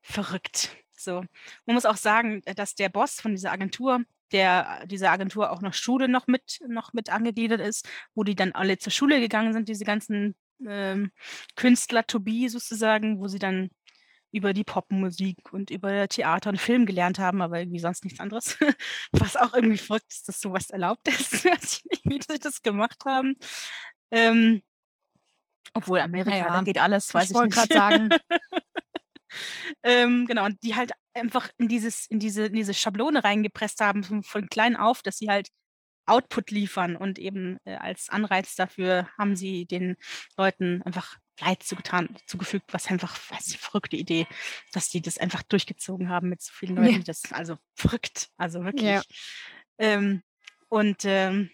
verrückt. So. Man muss auch sagen, äh, dass der Boss von dieser Agentur der dieser Agentur auch noch Schule noch mit noch mit angegliedert ist, wo die dann alle zur Schule gegangen sind, diese ganzen, ähm, Künstler to be sozusagen, wo sie dann über die Popmusik und über Theater und Film gelernt haben, aber irgendwie sonst nichts anderes. Was auch irgendwie verrückt ist, dass so was erlaubt ist. Wie die das gemacht haben. Ähm, obwohl Amerika, da ja, geht alles, weiß ich ich nicht. gerade sagen Ähm, genau, und die halt einfach in dieses in diese in diese Schablone reingepresst haben von von klein auf, dass sie halt Output liefern und eben, äh, als Anreiz dafür haben sie den Leuten einfach Leid zugetan zugefügt, was einfach weiß nicht, verrückte Idee, dass die das einfach durchgezogen haben mit so vielen Ja, Leuten. Das also verrückt, also wirklich. ja. Ähm, und, ähm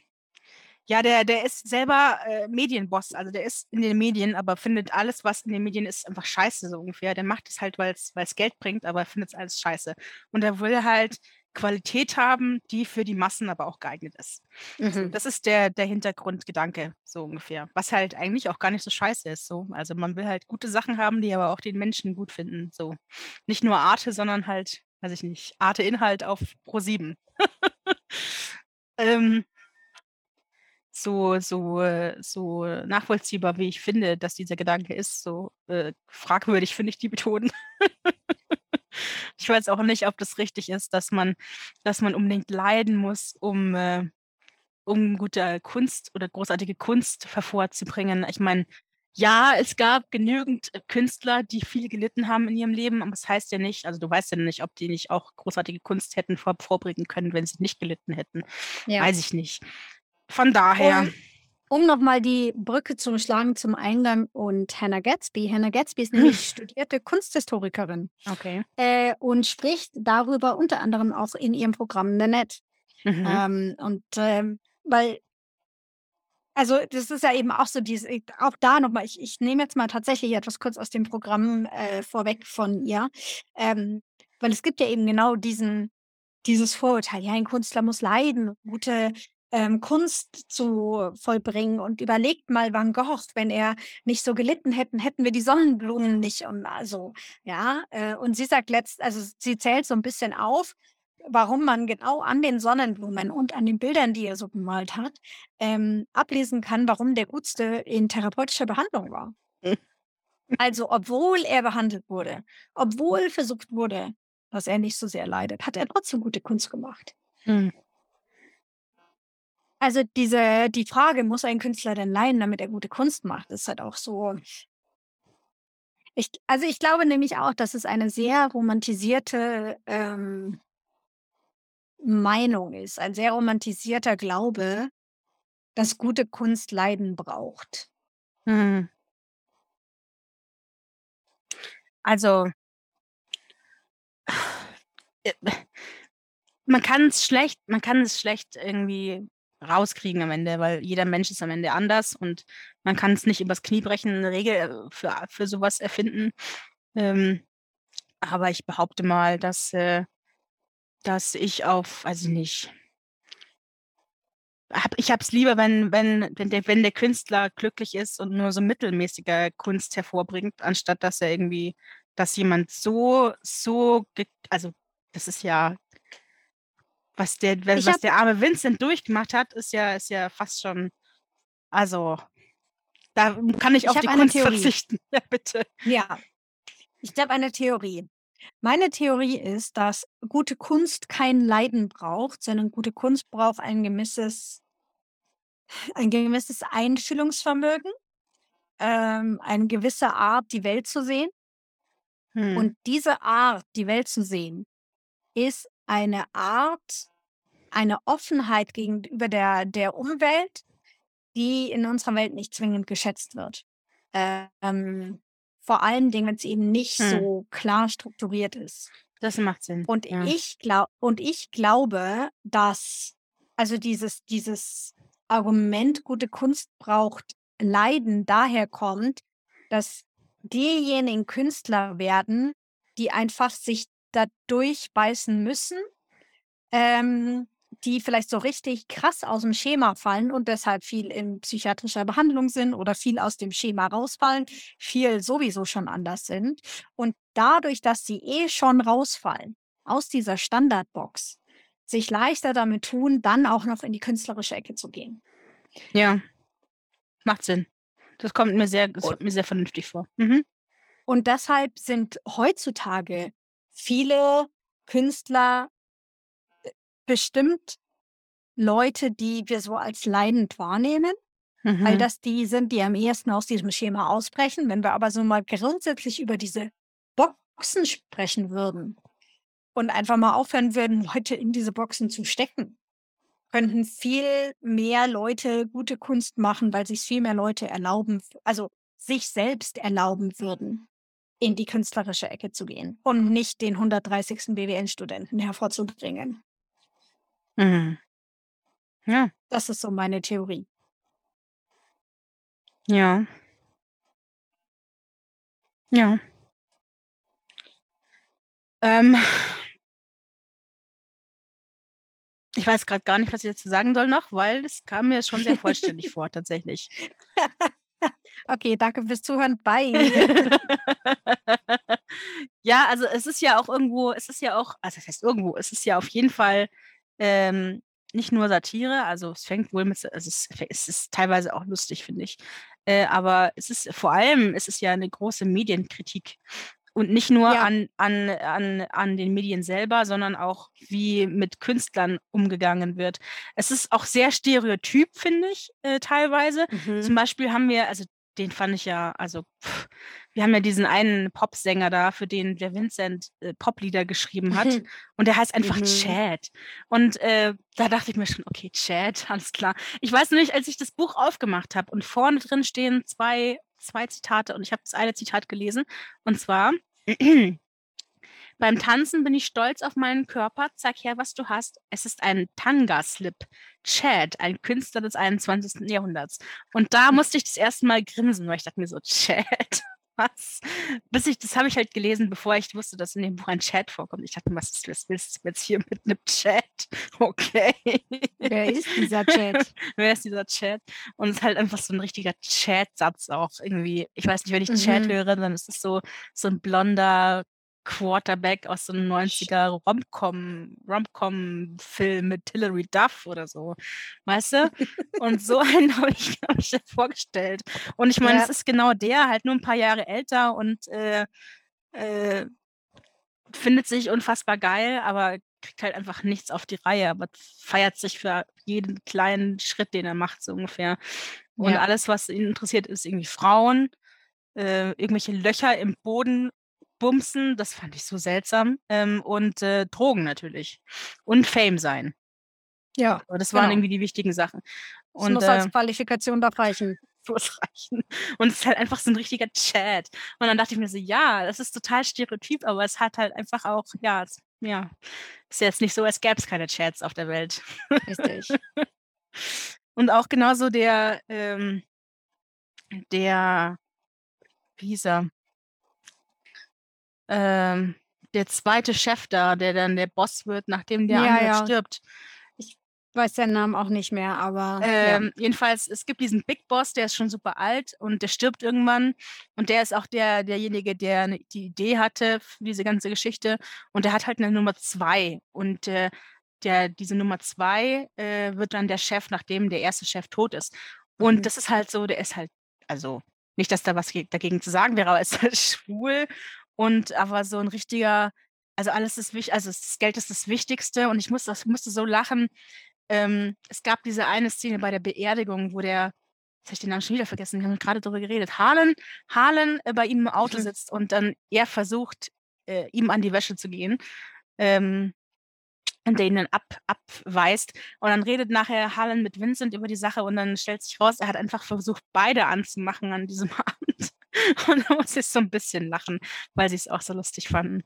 ja, der der ist selber, äh, Medienboss, also der ist in den Medien, aber findet alles, was in den Medien ist, einfach scheiße so ungefähr. Der macht es halt, weil's weil's Geld bringt, aber er findet's alles scheiße. Und er will halt Qualität haben, die für die Massen aber auch geeignet ist. So, Mhm. das ist der der Hintergrundgedanke so ungefähr, was halt eigentlich auch gar nicht so scheiße ist so. Also, man will halt gute Sachen haben, die aber auch den Menschen gut finden, so. Nicht nur Arte, sondern halt, weiß ich nicht, Arte-Inhalt auf ProSieben. Ähm so so äh, so nachvollziehbar, wie ich finde, dass dieser Gedanke ist, so, äh, fragwürdig finde ich die Methoden. Ich weiß auch nicht, ob das richtig ist, dass man dass man unbedingt leiden muss, um äh, um gute Kunst oder großartige Kunst hervorzubringen. Ich meine, ja, es gab genügend, äh, Künstler, die viel gelitten haben in ihrem Leben, aber das heißt ja nicht also, du weißt ja nicht, ob die nicht auch großartige Kunst hätten vor vorbringen können, wenn sie nicht gelitten hätten. Ja. Weiß ich nicht. Von daher Um um noch mal die Brücke zu schlagen zum Eingang und Hannah Gadsby. Hannah Gadsby ist nämlich studierte Kunsthistorikerin, Okay. äh, und spricht darüber unter anderem auch in ihrem Programm Nanette. Mhm. Ähm, und, ähm, weil also, das ist ja eben auch so diese äh, auch da noch mal ich ich nehme jetzt mal tatsächlich etwas kurz aus dem Programm, äh, vorweg von ihr, ähm, weil es gibt ja eben genau diesen dieses Vorurteil, ja, ein Künstler muss leiden, gute ähm, Kunst zu vollbringen und überlegt mal Van Gogh, wenn er nicht so gelitten hätten, hätten wir die Sonnenblumen nicht und also, ja, äh, und sie sagt letzt also, sie zählt so ein bisschen auf, warum man genau an den Sonnenblumen und an den Bildern, die er so gemalt hat, ähm, ablesen kann, warum der Gutste in therapeutischer Behandlung war. Also, obwohl er behandelt wurde, obwohl versucht wurde, dass er nicht so sehr leidet, hat er trotzdem gute Kunst gemacht. Mhm. Also diese die Frage: „Muss ein Künstler denn leiden, damit er gute Kunst macht?“ ist halt auch so ich also, ich glaube nämlich auch, dass es eine sehr romantisierte, ähm Meinung ist, ein sehr romantisierter Glaube, dass gute Kunst Leiden braucht. Mhm. Also äh, man kann's schlecht man kann es schlecht irgendwie rauskriegen am Ende, weil jeder Mensch ist am Ende anders und man kann es nicht übers Knie brechen, 'ne Regel, äh, für für so erfinden. Ähm, aber ich behaupte mal, dass, äh dass ich auf ich nicht habe ich habe es lieber, wenn wenn wenn der wenn der Künstler glücklich ist und nur so mittelmäßige Kunst hervorbringt, anstatt dass er irgendwie dass jemand so so also, das ist ja was der was habe der arme Vincent durchgemacht hat, ist ja ist ja fast schon also, da kann ich Ich auf die Kunst Theorie. verzichten. Ja, bitte. Ja. Ich habe eine Theorie. Meine Theorie ist, dass gute Kunst kein Leiden braucht, sondern gute Kunst braucht ein gewisses ein gewisses Einfühlungsvermögen, ähm, eine gewisse Art, die Welt zu sehen. Mhm. Und diese Art, die Welt zu sehen, ist eine Art eine Offenheit gegenüber der der Umwelt, die in unserer Welt nicht zwingend geschätzt wird. Ähm, vor allen Dingen, wenn's eben nicht Mhm. so klar strukturiert ist. Das macht Sinn, Und ja. ich glau und ich glaube, dass also, dieses dieses Argument, gute Kunst braucht Leiden, daher kommt, dass diejenigen Künstler werden, die einfach sich da durchbeißen müssen, ähm, die vielleicht so richtig krass aus'm Schema fallen und deshalb viel in psychiatrischer Behandlung sind oder viel aus dem Schema rausfallen, viel sowieso schon anders sind. Und dadurch, dass sie eh schon rausfallen aus dieser Standardbox, sich leichter damit tun, dann auch noch in die künstlerische Ecke zu gehen. Ja. Macht Sinn. Das kommt mir sehr das kommt mir sehr vernünftig vor. Mhm. und deshalb sind heutzutage viele Künstler äh, bestimmt Leute, die wir so als leidend wahrnehmen, weil Mhm. das die sind, die am ehesten aus diesem Schema ausbrechen. Wenn wir aber so mal grundsätzlich über diese Boxen sprechen würden und einfach mal aufhören würden, Leute in diese Boxen zu stecken, könnten viel mehr Leute gute Kunst machen, weil sich's viel mehr Leute erlauben also, sich selbst erlauben würden, in die künstlerische Ecke zu gehen und nicht den 130. BWL-Studenten hervorzubringen. Mhm. Ja. Das ist so meine Theorie. Ja. Ja. Ähm ich weiß grad gar nicht, was ich dazu sagen soll noch, weil es kam mir schon sehr vollständig vor tatsächlich. Okay, danke fürs Zuhören. Bye. Ja, also, es ist ja auch irgendwo es ist ja auch also, was heißt irgendwo? Es ist ja auf jeden Fall, ähm, nicht nur Satire, also, es fängt wohl mit also, es es ist teilweise auch lustig, finde ich. Äh, aber es ist vor allem es ist ja 'ne große Medienkritik und nicht nur Ja. an an an an den Medien selber, sondern auch, wie mit Künstlern umgegangen wird. Es ist auch sehr stereotyp, finde ich, äh, teilweise. Mhm. Zum Beispiel haben wir also, den fand ich ja also, wir haben ja diesen einen Popsänger da, für den der Vincent, äh, Poplieder geschrieben hat und der heißt einfach Mhm. Chad. Und, äh, da dachte ich mir schon: „Okay, Chad, alles klar.“ Ich weiß nur nicht, als ich das Buch aufgemacht habe und vorne drin stehen zwei zwei Zitate und ich habe das eine Zitat gelesen und zwar: „Beim Tanzen bin ich stolz auf meinen Körper. Zeig her, was du hast. Es ist ein Tanga-Slip. Chad, ein Künstler des 21. Jahrhunderts.“ Und da musste ich das erste Mal grinsen, weil ich dachte mir so: „Chad.“ Was. Bis ich, das habe ich halt gelesen, bevor ich wusste, dass in dem Buch ein Chat vorkommt. Ich dachte, was, was willst du jetzt hier mit einem Chat? Okay. Wer ist dieser Chat? Wer ist dieser Chat? Und es ist halt einfach so ein richtiger Chat-Satz auch irgendwie. Ich weiß nicht, wenn ich Mhm. Chat höre, dann ist es so, so ein blonder Quarterback aus so einem 90er Rom-Com, Rom-Com-Film mit Hilary Duff oder so. Weißt du? Und so einen habe ich, hab ich vorgestellt. Und ich meine, Ja. es ist genau der, halt nur ein paar Jahre älter und äh, äh, findet sich unfassbar geil, aber kriegt halt einfach nichts auf die Reihe, aber feiert sich für jeden kleinen Schritt, den er macht, so ungefähr. Und Ja. alles, was ihn interessiert, ist irgendwie Frauen, äh, irgendwelche Löcher im Boden bumsen, das fand ich so seltsam. Ähm, und äh, Drogen natürlich. Und Fame sein. Ja, Aber das waren Genau. irgendwie die wichtigen Sachen. das Und muss äh, als Qualifikation doch reichen. muss reichen. Und es ist halt einfach so ein richtiger Chat. Und dann dachte ich mir so, ja, das ist total stereotyp, aber es hat halt einfach auch, ja, es, ja, ist jetzt nicht so, als gäbe es keine Chats auf der Welt. Richtig. Und auch genauso der, ähm, der, wie hieß er? Ähm, der zweite Chef da, der dann der Boss wird, nachdem der Ja, andere ja. stirbt. Weiß seinen Namen auch nicht mehr, aber Ähm, Jedenfalls, es gibt diesen Big Boss, der ist schon super alt und der stirbt irgendwann. Und der ist auch der, derjenige, der die Idee hatte für diese ganze Geschichte. Und der hat halt eine Nummer zwei. Und äh, der, diese Nummer zwei äh, wird dann der Chef, nachdem der erste Chef tot ist. Und Mhm. das ist halt so, der ist halt, also nicht, dass da was ge- dagegen zu sagen wäre, aber er ist halt schwul und aber so ein richtiger, also alles ist wichtig, also das Geld ist das Wichtigste und ich musste, das musste so lachen. Ähm, es gab diese eine Szene bei der Beerdigung, wo der, jetzt habe ich den Namen schon wieder vergessen, wir haben gerade darüber geredet, Harlan, Harlan äh, bei ihm im Auto Mhm. sitzt und dann er versucht, äh, ihm an die Wäsche zu gehen. Ähm, und der ihn dann ab, abweist. Und dann redet nachher Harlan mit Vincent über die Sache und dann stellt sich raus, er hat einfach versucht, beide anzumachen an diesem Abend. Und da muss ich so ein bisschen lachen, weil sie es auch so lustig fanden.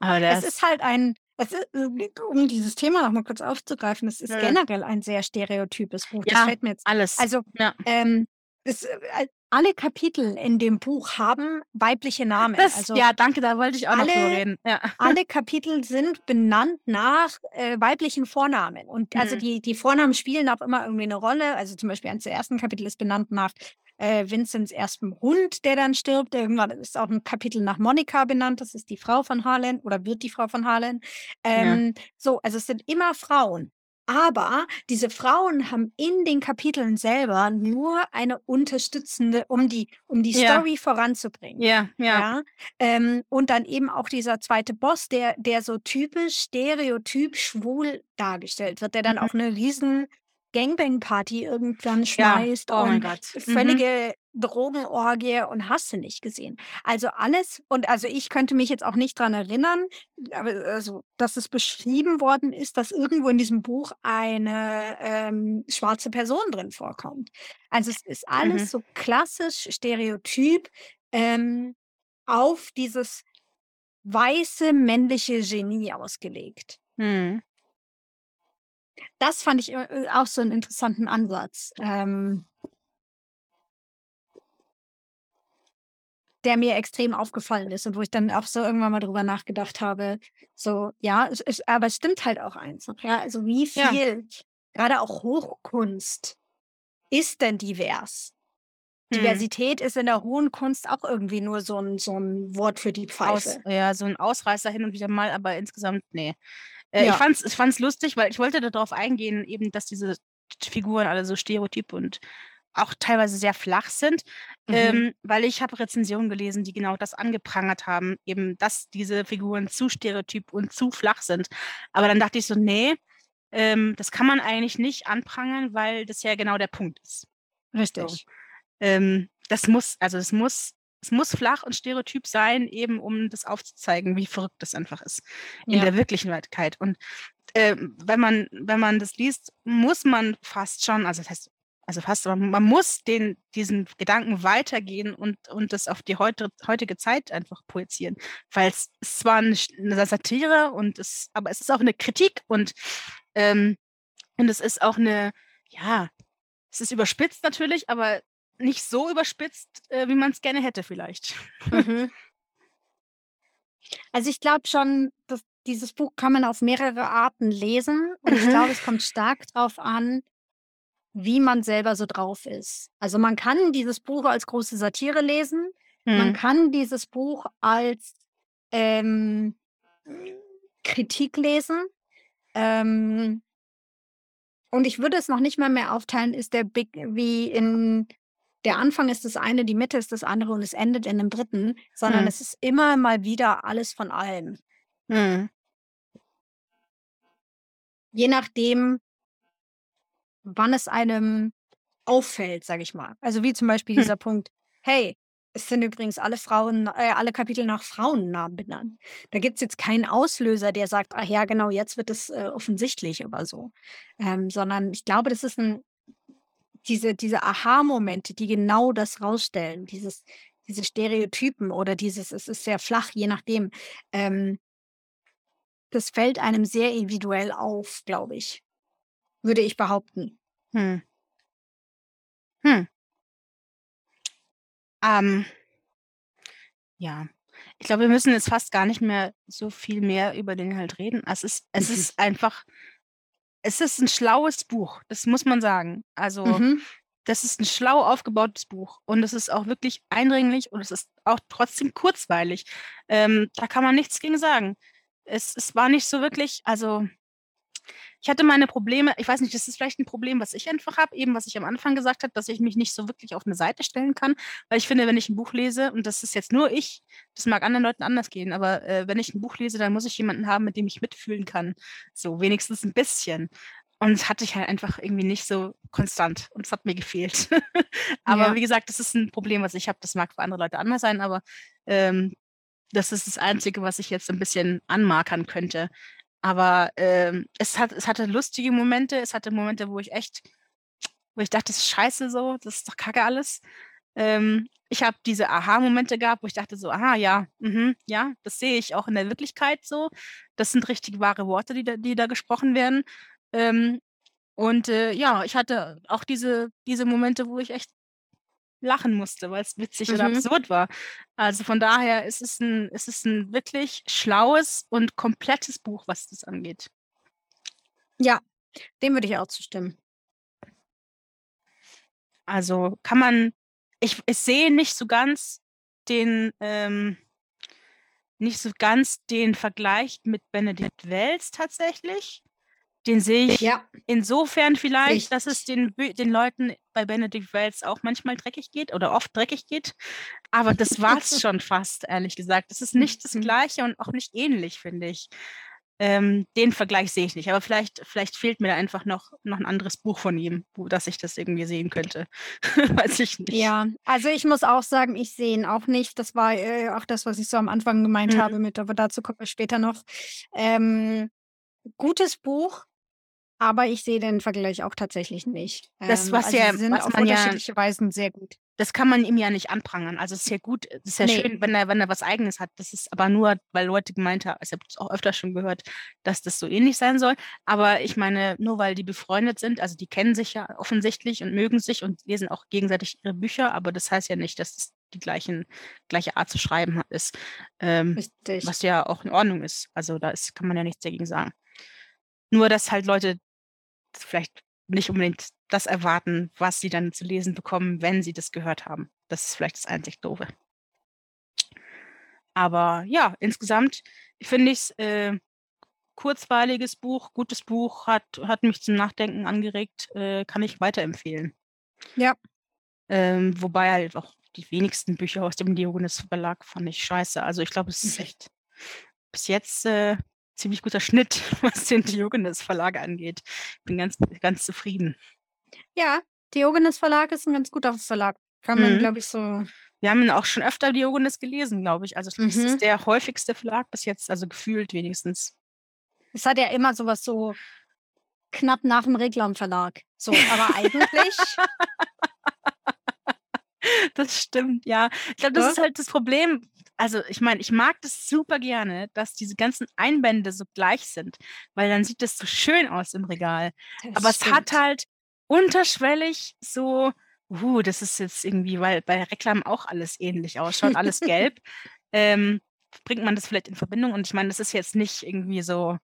Aber es ist halt ein, ist, um dieses Thema noch mal kurz aufzugreifen, es ist Ja. generell ein sehr stereotypes Buch. Das Ja, fällt mir jetzt. alles. Also ja. ähm, es, äh, alle Kapitel in dem Buch haben weibliche Namen. Das, also ja, danke, da wollte ich auch noch drüber alle- reden. Ja. alle Kapitel sind benannt nach äh, weiblichen Vornamen. Und also Mhm. die, die Vornamen spielen auch immer irgendwie eine Rolle. Also zum Beispiel eines der ersten Kapitel ist benannt nach äh, Vincents erstem Hund, der dann stirbt. Irgendwann ist auch ein Kapitel nach Monika benannt. Das ist die Frau von Harlan oder wird die Frau von Harlan. Ähm, So, also es sind immer Frauen. Aber diese Frauen haben in den Kapiteln selber nur eine unterstützende, um die, um die Ja. Story voranzubringen. Ja, ja. Ja, ähm, und dann eben auch dieser zweite Boss, der, der so typisch stereotyp schwul dargestellt wird, der dann Mhm. auch eine riesen Gangbang-Party irgendwann Ja. schmeißt Oh mein und. Mhm. völlige Drogenorgie und hast du nicht gesehen. Also alles, und also ich könnte mich jetzt auch nicht dran erinnern, aber also, dass es beschrieben worden ist, dass irgendwo in diesem Buch eine ähm, schwarze Person drin vorkommt. Also es ist alles Mhm. so klassisch, stereotyp ähm, auf dieses weiße männliche Genie ausgelegt. Mhm. Das fand ich äh, auch so einen interessanten Ansatz, ähm, der mir extrem aufgefallen ist und wo ich dann auch so irgendwann mal drüber nachgedacht habe. So, ja, es, es, aber es stimmt halt auch eins. Ja, also wie Ja. viel, gerade auch Hochkunst, ist denn divers? Mhm. Diversität ist in der hohen Kunst auch irgendwie nur so ein, so ein Wort für die Aus, Pfeife. ja, so ein Ausreißer hin und wieder mal, aber insgesamt, nee. Äh, Ja. Ich fand's, ich fand's lustig, weil ich wollte darauf eingehen, eben, dass diese Figuren alle so stereotyp und auch teilweise sehr flach sind, Mhm. ähm, weil ich habe Rezensionen gelesen, die genau das angeprangert haben, eben, dass diese Figuren zu stereotyp und zu flach sind. Aber dann dachte ich so, nee, ähm, das kann man eigentlich nicht anprangern, weil das ja genau der Punkt ist. Richtig. Ähm, das muss, also es muss, es muss flach und stereotyp sein, eben um das aufzuzeigen, wie verrückt das einfach ist in Ja. der Wirklichkeit. Und ähm, wenn man, wenn man das liest, muss man fast schon, also das heißt, also fast, aber man muss den, diesen Gedanken weitergehen und, und das auf die heute, heutige Zeit einfach projizieren. Weil es ist zwar eine, eine Satire und es, aber es ist auch eine Kritik und, ähm, und es ist auch eine, ja, es ist überspitzt natürlich, aber nicht so überspitzt, äh, wie man es gerne hätte vielleicht. Mhm. Also, ich glaube schon, dass dieses Buch kann man auf mehrere Arten lesen und ich Mhm. glaube, es kommt stark drauf an, wie man selber so drauf ist. Also, man kann dieses Buch als große Satire lesen. Man Mhm. kann dieses Buch als, ähm, Kritik lesen. Ähm und ich würde es noch nicht mal mehr aufteilen, ist der Big wie in der Anfang ist das eine, die Mitte ist das andere und es endet in 'nem dritten, sondern Mhm. es ist immer mal wieder alles von allem. Mhm. Je nachdem wann es einem auffällt, sage ich mal. Also, wie zum Beispiel Hm. dieser Punkt: „Hey, es sind übrigens alle Frauen äh, alle Kapitel nach Frauennamen benannt.“ Da gibt's jetzt keinen Auslöser, der sagt: „Ach ja, genau, jetzt wird es, äh, offensichtlich“ oder so. Ähm, sondern ich glaube, das ist 'n diese diese Aha-Momente, die genau das rausstellen, dieses diese Stereotypen oder dieses es ist sehr flach, je nachdem. Ähm das fällt einem sehr individuell auf, glaube ich. Würde ich behaupten. Hm. Hm. Ähm. Ja. Ich glaube, wir müssen jetzt fast gar nicht mehr so viel mehr über den Inhalt reden. Es ist es Mhm. ist einfach es ist 'n schlaues Buch, das muss man sagen. Also, Mhm. das ist 'n schlau aufgebautes Buch und es ist auch wirklich eindringlich und es ist auch trotzdem kurzweilig. Ähm, da kann man nichts gegen sagen. Es es war nicht so wirklich also ich hatte meine Probleme ich weiß nicht, das ist vielleicht 'n Problem, was ich einfach habe, eben was ich am Anfang gesagt habe, dass ich mich nicht so wirklich auf 'ne Seite stellen kann, weil ich finde, wenn ich 'n Buch lese und das ist jetzt nur ich, das mag anderen Leuten anders gehen, aber, äh, wenn ich 'n Buch lese, dann muss ich jemanden haben, mit dem ich mitfühlen kann, so wenigstens 'n bisschen. Und das hatte ich halt einfach irgendwie nicht so konstant und es hat mir gefehlt. Aber Ja. wie gesagt, das ist 'n Problem, was ich habe. Das mag für andere Leute anders sein, aber, ähm, das ist das Einzige, was ich jetzt 'n bisschen anmarkern könnte. Aber, ähm, es hat es hatte lustige Momente. Es hatte Momente, wo ich echt wo ich dachte: „Das ist scheiße so, das ist doch Kacke alles.“ Ähm, ich habe diese Aha-Momente gehabt, wo ich dachte so: „Aha, ja, mhm, ja, das sehe ich auch in der Wirklichkeit so. Das sind richtig wahre Worte, die da die da gesprochen werden.“ Ähm, und, äh, ja, ich hatte auch diese diese Momente, wo ich echt lachen musste, weil's witzig oder Mhm. absurd war. Also, von daher ist es 'n es ist 'n wirklich schlaues und komplettes Buch, was das angeht. Ja, dem würde ich auch zustimmen. Also, kann man ich ich sehe nicht so ganz den, ähm nicht so ganz den Vergleich mit Benedikt Wells tatsächlich. Den sehe ich Ja. insofern vielleicht, dass es Richtig. den den Leuten bei Benedikt Wells auch manchmal dreckig geht oder oft dreckig geht. Aber das war's schon fast, ehrlich gesagt. Das ist nicht das Mhm. Gleiche und auch nicht ähnlich, finde ich. Ähm, den Vergleich sehe ich nicht, aber vielleicht vielleicht fehlt mir da einfach noch noch 'n anderes Buch von ihm, wo dass ich das irgendwie sehen könnte. Weiß ich nicht. Ja, also, ich muss auch sagen, ich sehe ihn auch nicht. Das war, äh, auch das, was ich so am Anfang gemeint Mhm. habe mit aber dazu kommen wir später noch. Ähm, gutes Buch, aber ich sehe den Vergleich auch tatsächlich nicht. Das, Ähm, was also, ja sie sind was auf man ja unterschiedliche Weisen sehr gut. das kann man ihm ja nicht anprangern. Also, es ist ja gut es ist ja Ne. schön, wenn er wenn er was Eigenes hat. Das ist aber nur, weil Leute gemeint ha ich habe das auch öfter schon gehört, dass das so ähnlich sein soll. Aber ich meine, nur weil die befreundet sind also, die kennen sich ja offensichtlich und mögen sich und lesen auch gegenseitig ihre Bücher, aber das heißt ja nicht, dass es die gleichen gleiche Art zu schreiben ist, ähm, Richtig. was ja auch in Ordnung ist. Also, da ist kann man ja nichts dagegen sagen. Nur, dass halt Leute vielleicht nicht unbedingt das erwarten, was sie dann zu lesen bekommen, wenn sie das gehört haben. Das ist vielleicht das einzig Doofe. Aber ja, insgesamt finde ich's, äh, kurzweiliges Buch, gutes Buch, hat hat mich zum Nachdenken angeregt, äh, kann ich weiterempfehlen. Ja. Ähm, wobei halt auch die wenigsten Bücher aus dem Diogenes Verlag fand ich scheiße. Also, ich glaube, es ist Mhm. echt bis jetzt, äh, ziemlich guter Schnitt, was den Diogenes Verlag angeht. Bin ganz ganz zufrieden. Ja, Diogenes Verlag ist 'n ganz guter Verlag. Kann man, Mhm. glaube ich, so Wir haben auch schon öfter Diogenes gelesen, glaube ich. Also, das ist Mhm. der häufigste Verlag bis jetzt, also, gefühlt wenigstens. Es hat ja immer so was so knapp nach'm Regler Verlag. So, aber eigentlich Das stimmt, ja. Ich glaube, das Ne? ist halt das Problem. Also, ich meine, ich mag das super gerne, dass diese ganzen Einbände so gleich sind, weil dann sieht das so schön aus im Regal. Das Aber es hat stimmt. halt unterschwellig so uh, das ist jetzt irgendwie, weil bei Reklam auch alles ähnlich ausschaut, alles gelb, ähm, bringt man das vielleicht in Verbindung? Und ich meine, das ist jetzt nicht irgendwie so,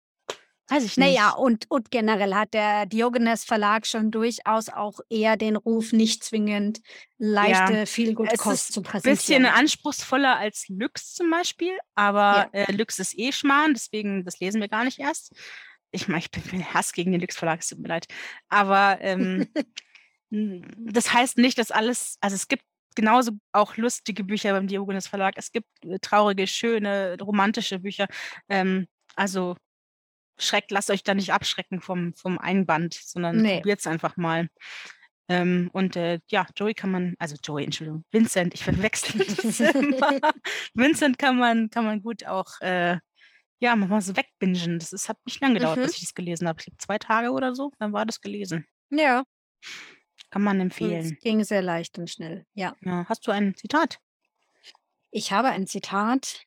weiß ich nicht. Naja, und, und generell hat der Diogenes Verlag schon durchaus auch eher den Ruf, nicht zwingend leichte, Ja, viel gut Kost zu ein bisschen präsentieren. anspruchsvoller als Lux zum Beispiel, aber äh, Lux ist eh Schmarrn, deswegen, das lesen wir gar nicht erst. Ich meine, ich bin Hass gegen den Lux Verlag, es tut mir leid. Aber ähm, das heißt nicht, dass alles, also es gibt genauso auch lustige Bücher beim Diogenes Verlag. Es gibt äh, traurige, schöne, romantische Bücher. Ähm, also schreckt, lasst euch da nicht abschrecken vom, vom Einband, sondern Nee. probiert es einfach mal. Ähm, und äh, ja, Joey kann man, also Joey, Entschuldigung, Vincent, ich verwechsel das immer. Vincent kann man, kann man gut auch, äh, ja, mal so wegbingen. Das ist, hat nicht lange gedauert, Mhm. bis ich das gelesen habe. Ich glaube, zwei Tage oder so, dann war das gelesen. Ja, Kann man es empfehlen. ging sehr leicht und schnell. Ja. Ja. Hast du ein Zitat? Ich habe ein Zitat.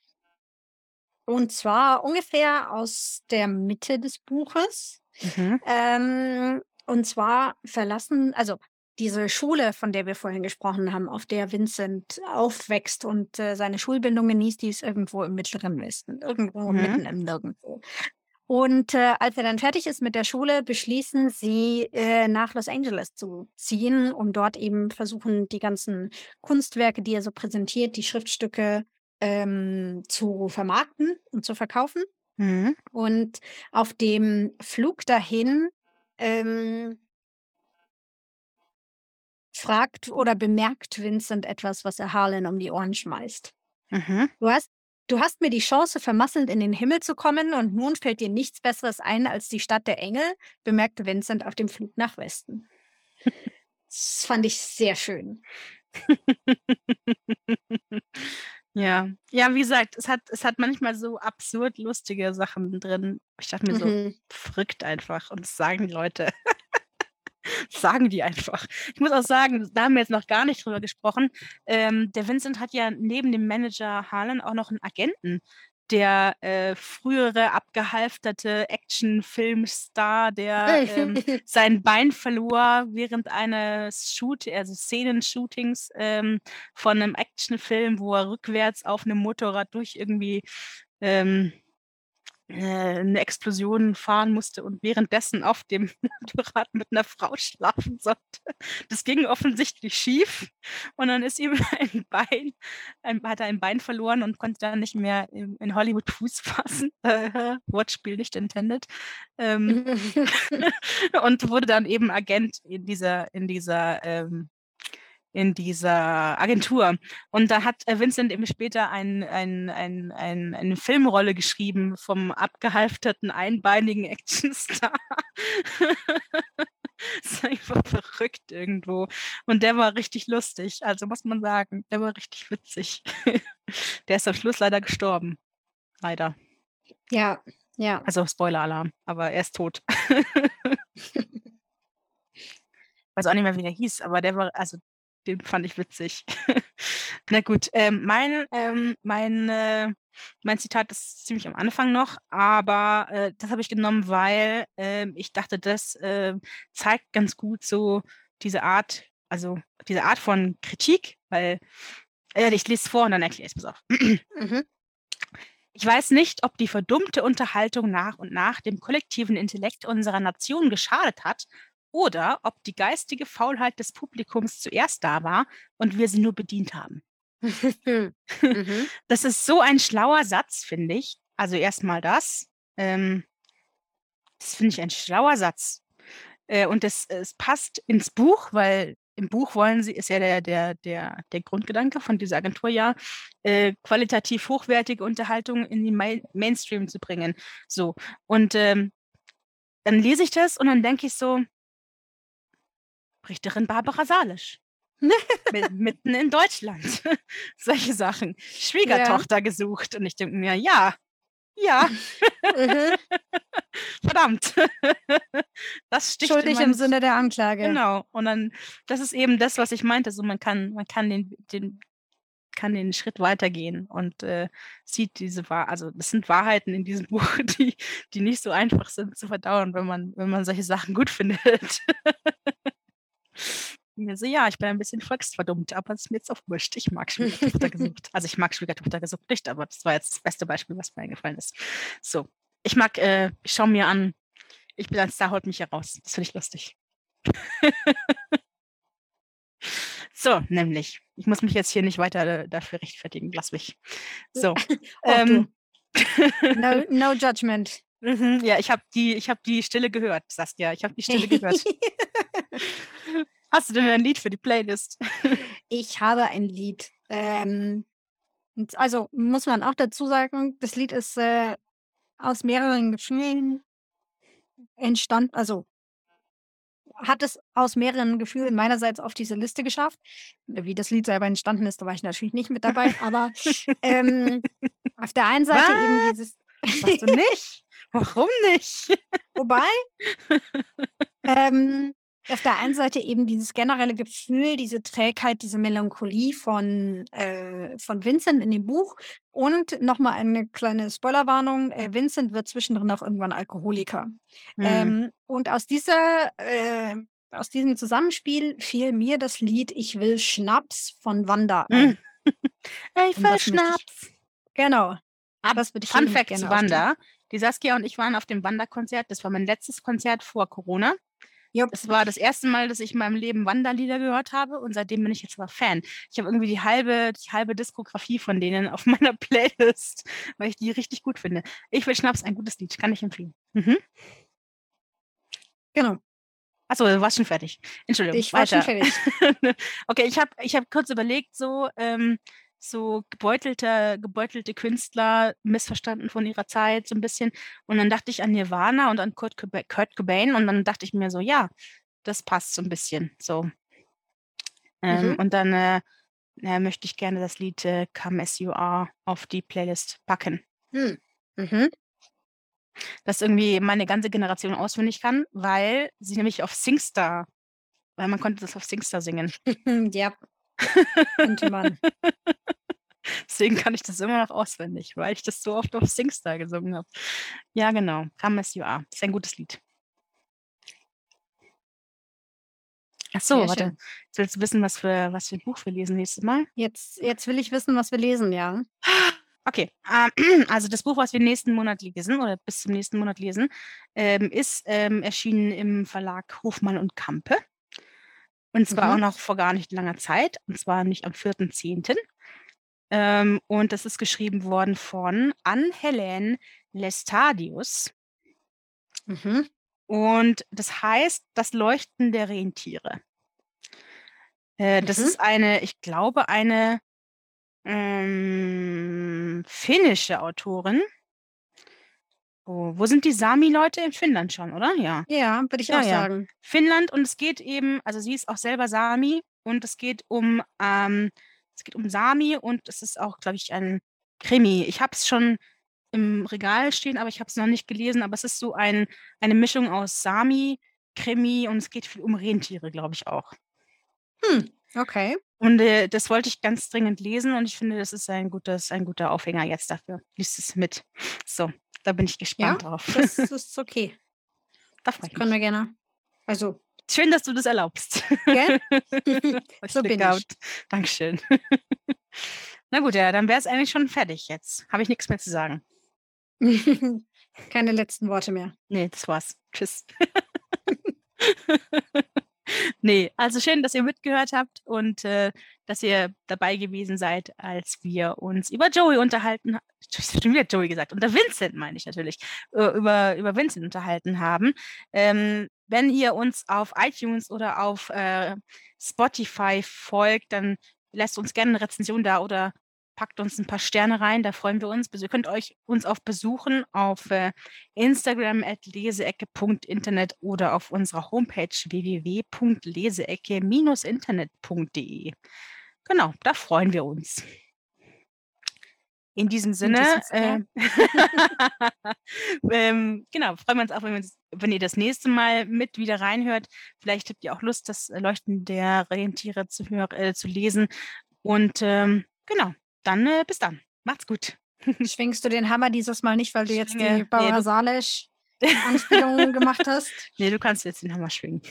Und zwar ungefähr aus der Mitte des Buches. Mhm. Ähm, und zwar verlassen, also diese Schule, von der wir vorhin gesprochen haben, auf der Vincent aufwächst und äh, seine Schulbildung genießt, die ist irgendwo im Mittleren Westen, irgendwo Mhm. mitten im Nirgendwo. Und äh, als er dann fertig ist mit der Schule, beschließen sie, äh, nach Los Angeles zu ziehen, um dort eben versuchen, die ganzen Kunstwerke, die er so präsentiert, die Schriftstücke ähm, zu vermarkten und zu verkaufen. Mhm. Und auf dem Flug dahin ähm, fragt oder bemerkt Vincent etwas, was er Harlan um die Ohren schmeißt. Mhm. Du hast, du hast mir die Chance vermasselt, in den Himmel zu kommen, und nun fällt dir nichts Besseres ein als die Stadt der Engel, bemerkte Vincent auf dem Flug nach Westen. Das fand ich sehr schön. ja. Ja, wie gesagt, es hat, es hat manchmal so absurd lustige Sachen drin. Ich dachte mir so, Mhm. verrückt einfach. Und das sagen die Leute. Das sagen die einfach. Ich muss auch sagen, da haben wir jetzt noch gar nicht drüber gesprochen. Ähm, der Vincent hat ja neben dem Manager Harlan auch noch einen Agenten, der äh, frühere abgehalfterte Actionfilmstar, der ähm, sein Bein verlor während eines Shoot, also Szenenshootings ähm, von einem Actionfilm, wo er rückwärts auf einem Motorrad durch irgendwie ähm, äh, eine Explosion fahren musste und währenddessen auf dem Motorrad mit einer Frau schlafen sollte. Das ging offensichtlich schief und dann ist ihm ein Bein, ein, hat er ein Bein verloren und konnte dann nicht mehr in, Hollywood Fuß fassen. Äh, Wortspiel nicht intended. Ähm, und wurde dann eben Agent in dieser, in dieser, ähm, in dieser Agentur. Und da hat äh, Vincent eben später ein, ein, ein, ein, eine Filmrolle geschrieben vom abgehalfterten, einbeinigen Actionstar. das ist einfach verrückt irgendwo. Und der war richtig lustig, also muss man sagen, der war richtig witzig. der ist am Schluss leider gestorben. Leider. ja, ja. Also Spoiler-Alarm, aber er ist tot. weiß auch nicht mehr, wie der hieß, aber der war, also den fand ich witzig. Na gut, ähm, mein, ähm, mein, äh, mein Zitat ist ziemlich am Anfang noch, aber äh, das habe ich genommen, weil ähm, ich dachte, das äh, zeigt ganz gut so diese Art, also diese Art von Kritik, weil äh, ich lese es vor und dann erkläre ich es, pass auf. Mhm. Ich weiß nicht, ob die verdummte Unterhaltung nach und nach dem kollektiven Intellekt unserer Nation geschadet hat oder ob die geistige Faulheit des Publikums zuerst da war und wir sie nur bedient haben. mhm. Das ist so ein schlauer Satz, finde ich. Also erstmal das. Ähm, das finde ich ein schlauer Satz. Äh, und das, es passt ins Buch, weil im Buch wollen sie, ist ja der, der, der, der Grundgedanke von dieser Agentur ja, äh, qualitativ hochwertige Unterhaltung in den Main Mainstream zu bringen. So. Und ähm, dann lese ich das und dann denke ich so, Richterin Barbara Salisch. Mit- mitten in Deutschland. Solche Sachen. Schwiegertochter gesucht. Und ich denke mir, ja, ja, Mhm. verdammt. das sticht Schuldig im Sinne der Anklage. Genau. Und dann, das ist eben das, was ich meinte. So, man kann, man kann den, den, kann den Schritt weitergehen und äh, sieht diese Wahr, also das sind Wahrheiten in diesem Buch, die, die nicht so einfach sind zu verdauen, wenn man, wenn man solche Sachen gut findet. Mir so, ja, ich bin ein bisschen volksverdummt, aber es ist mir jetzt auch wurscht. Ich mag Schwiegertochter gesucht. Also ich mag Schwiegertochter gesucht nicht, aber das war jetzt das beste Beispiel, was mir eingefallen ist. So, ich mag, äh, ich schaue mir an, ich bin ein Star, holt mich heraus. Das finde ich lustig. so, nämlich. Ich muss mich jetzt hier nicht weiter äh, dafür rechtfertigen. Lass mich. So. ähm, no, no judgment. Mhm, ja, ich habe die, hab die Stille gehört, Saskia. Ich habe die Stille gehört. Hast du denn ein Lied für die Playlist? ich habe ein Lied. Ähm, also muss man auch dazu sagen, das Lied ist äh, aus mehreren Gefühlen entstanden, also hat es aus mehreren Gefühlen meinerseits auf diese Liste geschafft. Wie das Lied selber entstanden ist, da war ich natürlich nicht mit dabei, aber ähm, auf der einen Seite Was? eben dieses. Sagst du nicht? Warum nicht? Wobei, ähm, auf der einen Seite eben dieses generelle Gefühl, diese Trägheit, diese Melancholie von, äh, von Vincent in dem Buch. Und nochmal eine kleine Spoilerwarnung: äh, Vincent wird zwischendrin auch irgendwann Alkoholiker. Mhm. Ähm, und aus dieser, äh, aus diesem Zusammenspiel fiel mir das Lied Ich will Schnaps von Wanda ein. ich will Schnaps. Ich, genau. Aber das würde ich Fun Fact zu Wanda. Die Saskia und ich waren auf dem Wanda-Konzert. Das war mein letztes Konzert vor Corona. Yep. Es war das erste Mal, dass ich in meinem Leben Wanderlieder gehört habe und seitdem bin ich jetzt aber Fan. Ich habe irgendwie die halbe, die halbe Diskografie von denen auf meiner Playlist, weil ich die richtig gut finde. Ich will Schnaps, ein gutes Lied, kann ich empfehlen. Mhm. Genau. Achso, du warst schon fertig. Entschuldigung. Ich war weiter. schon fertig. okay, ich habe ich hab kurz überlegt, so, ähm, so gebeutelte, gebeutelte Künstler missverstanden von ihrer Zeit, so ein bisschen. Und dann dachte ich an Nirvana und an Kurt, Coba Kurt Cobain und dann dachte ich mir so, ja, das passt so ein bisschen. So. Ähm, mhm. Und dann äh, äh, möchte ich gerne das Lied äh, Come As You Are auf die Playlist packen. Mhm. Mhm. Das irgendwie meine ganze Generation auswendig kann, weil sie nämlich auf Singstar, weil man konnte das auf Singstar singen. ja, könnte man. Deswegen kann ich das immer noch auswendig, weil ich das so oft auf Singstar gesungen habe. Ja, genau. Come as you are. Ist ein gutes Lied. Ach so, Sehr warte. Schön. Jetzt willst du wissen, was für, was für ein Buch wir lesen nächstes Mal? Jetzt, jetzt will ich wissen, was wir lesen, ja. Okay, ähm, also das Buch, was wir nächsten Monat lesen oder bis zum nächsten Monat lesen, ähm, ist ähm, erschienen im Verlag Hofmann und Kampe. Und zwar mhm. auch noch vor gar nicht langer Zeit, und zwar nicht am 4.10. Ähm, und das ist geschrieben worden von Anne-Helene Lestadius. Mhm. Und das heißt Das Leuchten der Rentiere. Äh, das mhm. ist eine, ich glaube, eine ähm, finnische Autorin. Oh, wo sind die Sami-Leute? In Finnland schon, oder? Ja. Ja, würde ich ja, auch ja. sagen. Finnland und es geht eben, also sie ist auch selber Sami und es geht um, ähm, es geht um Sami und es ist auch, glaube ich, ein Krimi. Ich habe es schon im Regal stehen, aber ich habe es noch nicht gelesen, aber es ist so ein, eine Mischung aus Sami, Krimi und es geht viel um Rentiere, glaube ich auch. Hm, okay. Und äh, das wollte ich ganz dringend lesen und ich finde, das ist ein, gutes, ein guter Aufhänger jetzt dafür. Lies es mit. So. Da bin ich gespannt ja, drauf. Das ist okay. da ich Können wir gerne. Also. Schön, dass du das erlaubst. Gell? so bin ich. Dankeschön. Na gut, ja, dann wäre es eigentlich schon fertig jetzt. Habe ich nichts mehr zu sagen. Keine letzten Worte mehr. Nee, das war's. Tschüss. nee, also schön, dass ihr mitgehört habt und äh, dass ihr dabei gewesen seid, als wir uns über Joey unterhalten haben. Ich habe schon wieder Joey gesagt, unter Vincent meine ich natürlich, äh, über, über Vincent unterhalten haben. Ähm, wenn ihr uns auf iTunes oder auf äh, Spotify folgt, dann lasst uns gerne eine Rezension da oder packt uns ein paar Sterne rein, da freuen wir uns. Ihr könnt euch uns auch besuchen auf äh, Instagram at leseecke.internet oder auf unserer Homepage www.leseecke-internet.de. Genau, da freuen wir uns. In diesem Sinne, äh, ähm, genau, freuen wir uns auch, wenn, wir, wenn, ihr das nächste Mal mit wieder reinhört. Vielleicht habt ihr auch Lust, das Leuchten der Rentiere zu, äh, zu lesen. Und ähm, genau, dann äh, bis dann. Macht's gut. Schwingst du den Hammer dieses Mal nicht, weil du jetzt die Bauer Salisch Anspielungen gemacht hast, Ne, du kannst jetzt den Hammer schwingen.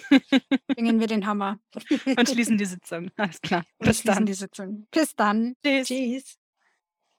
schwingen wir den Hammer Und schließen die Sitzung. Alles klar. und Bis schließen dann. die Sitzung. Bis dann. Tschüss. Tschüss.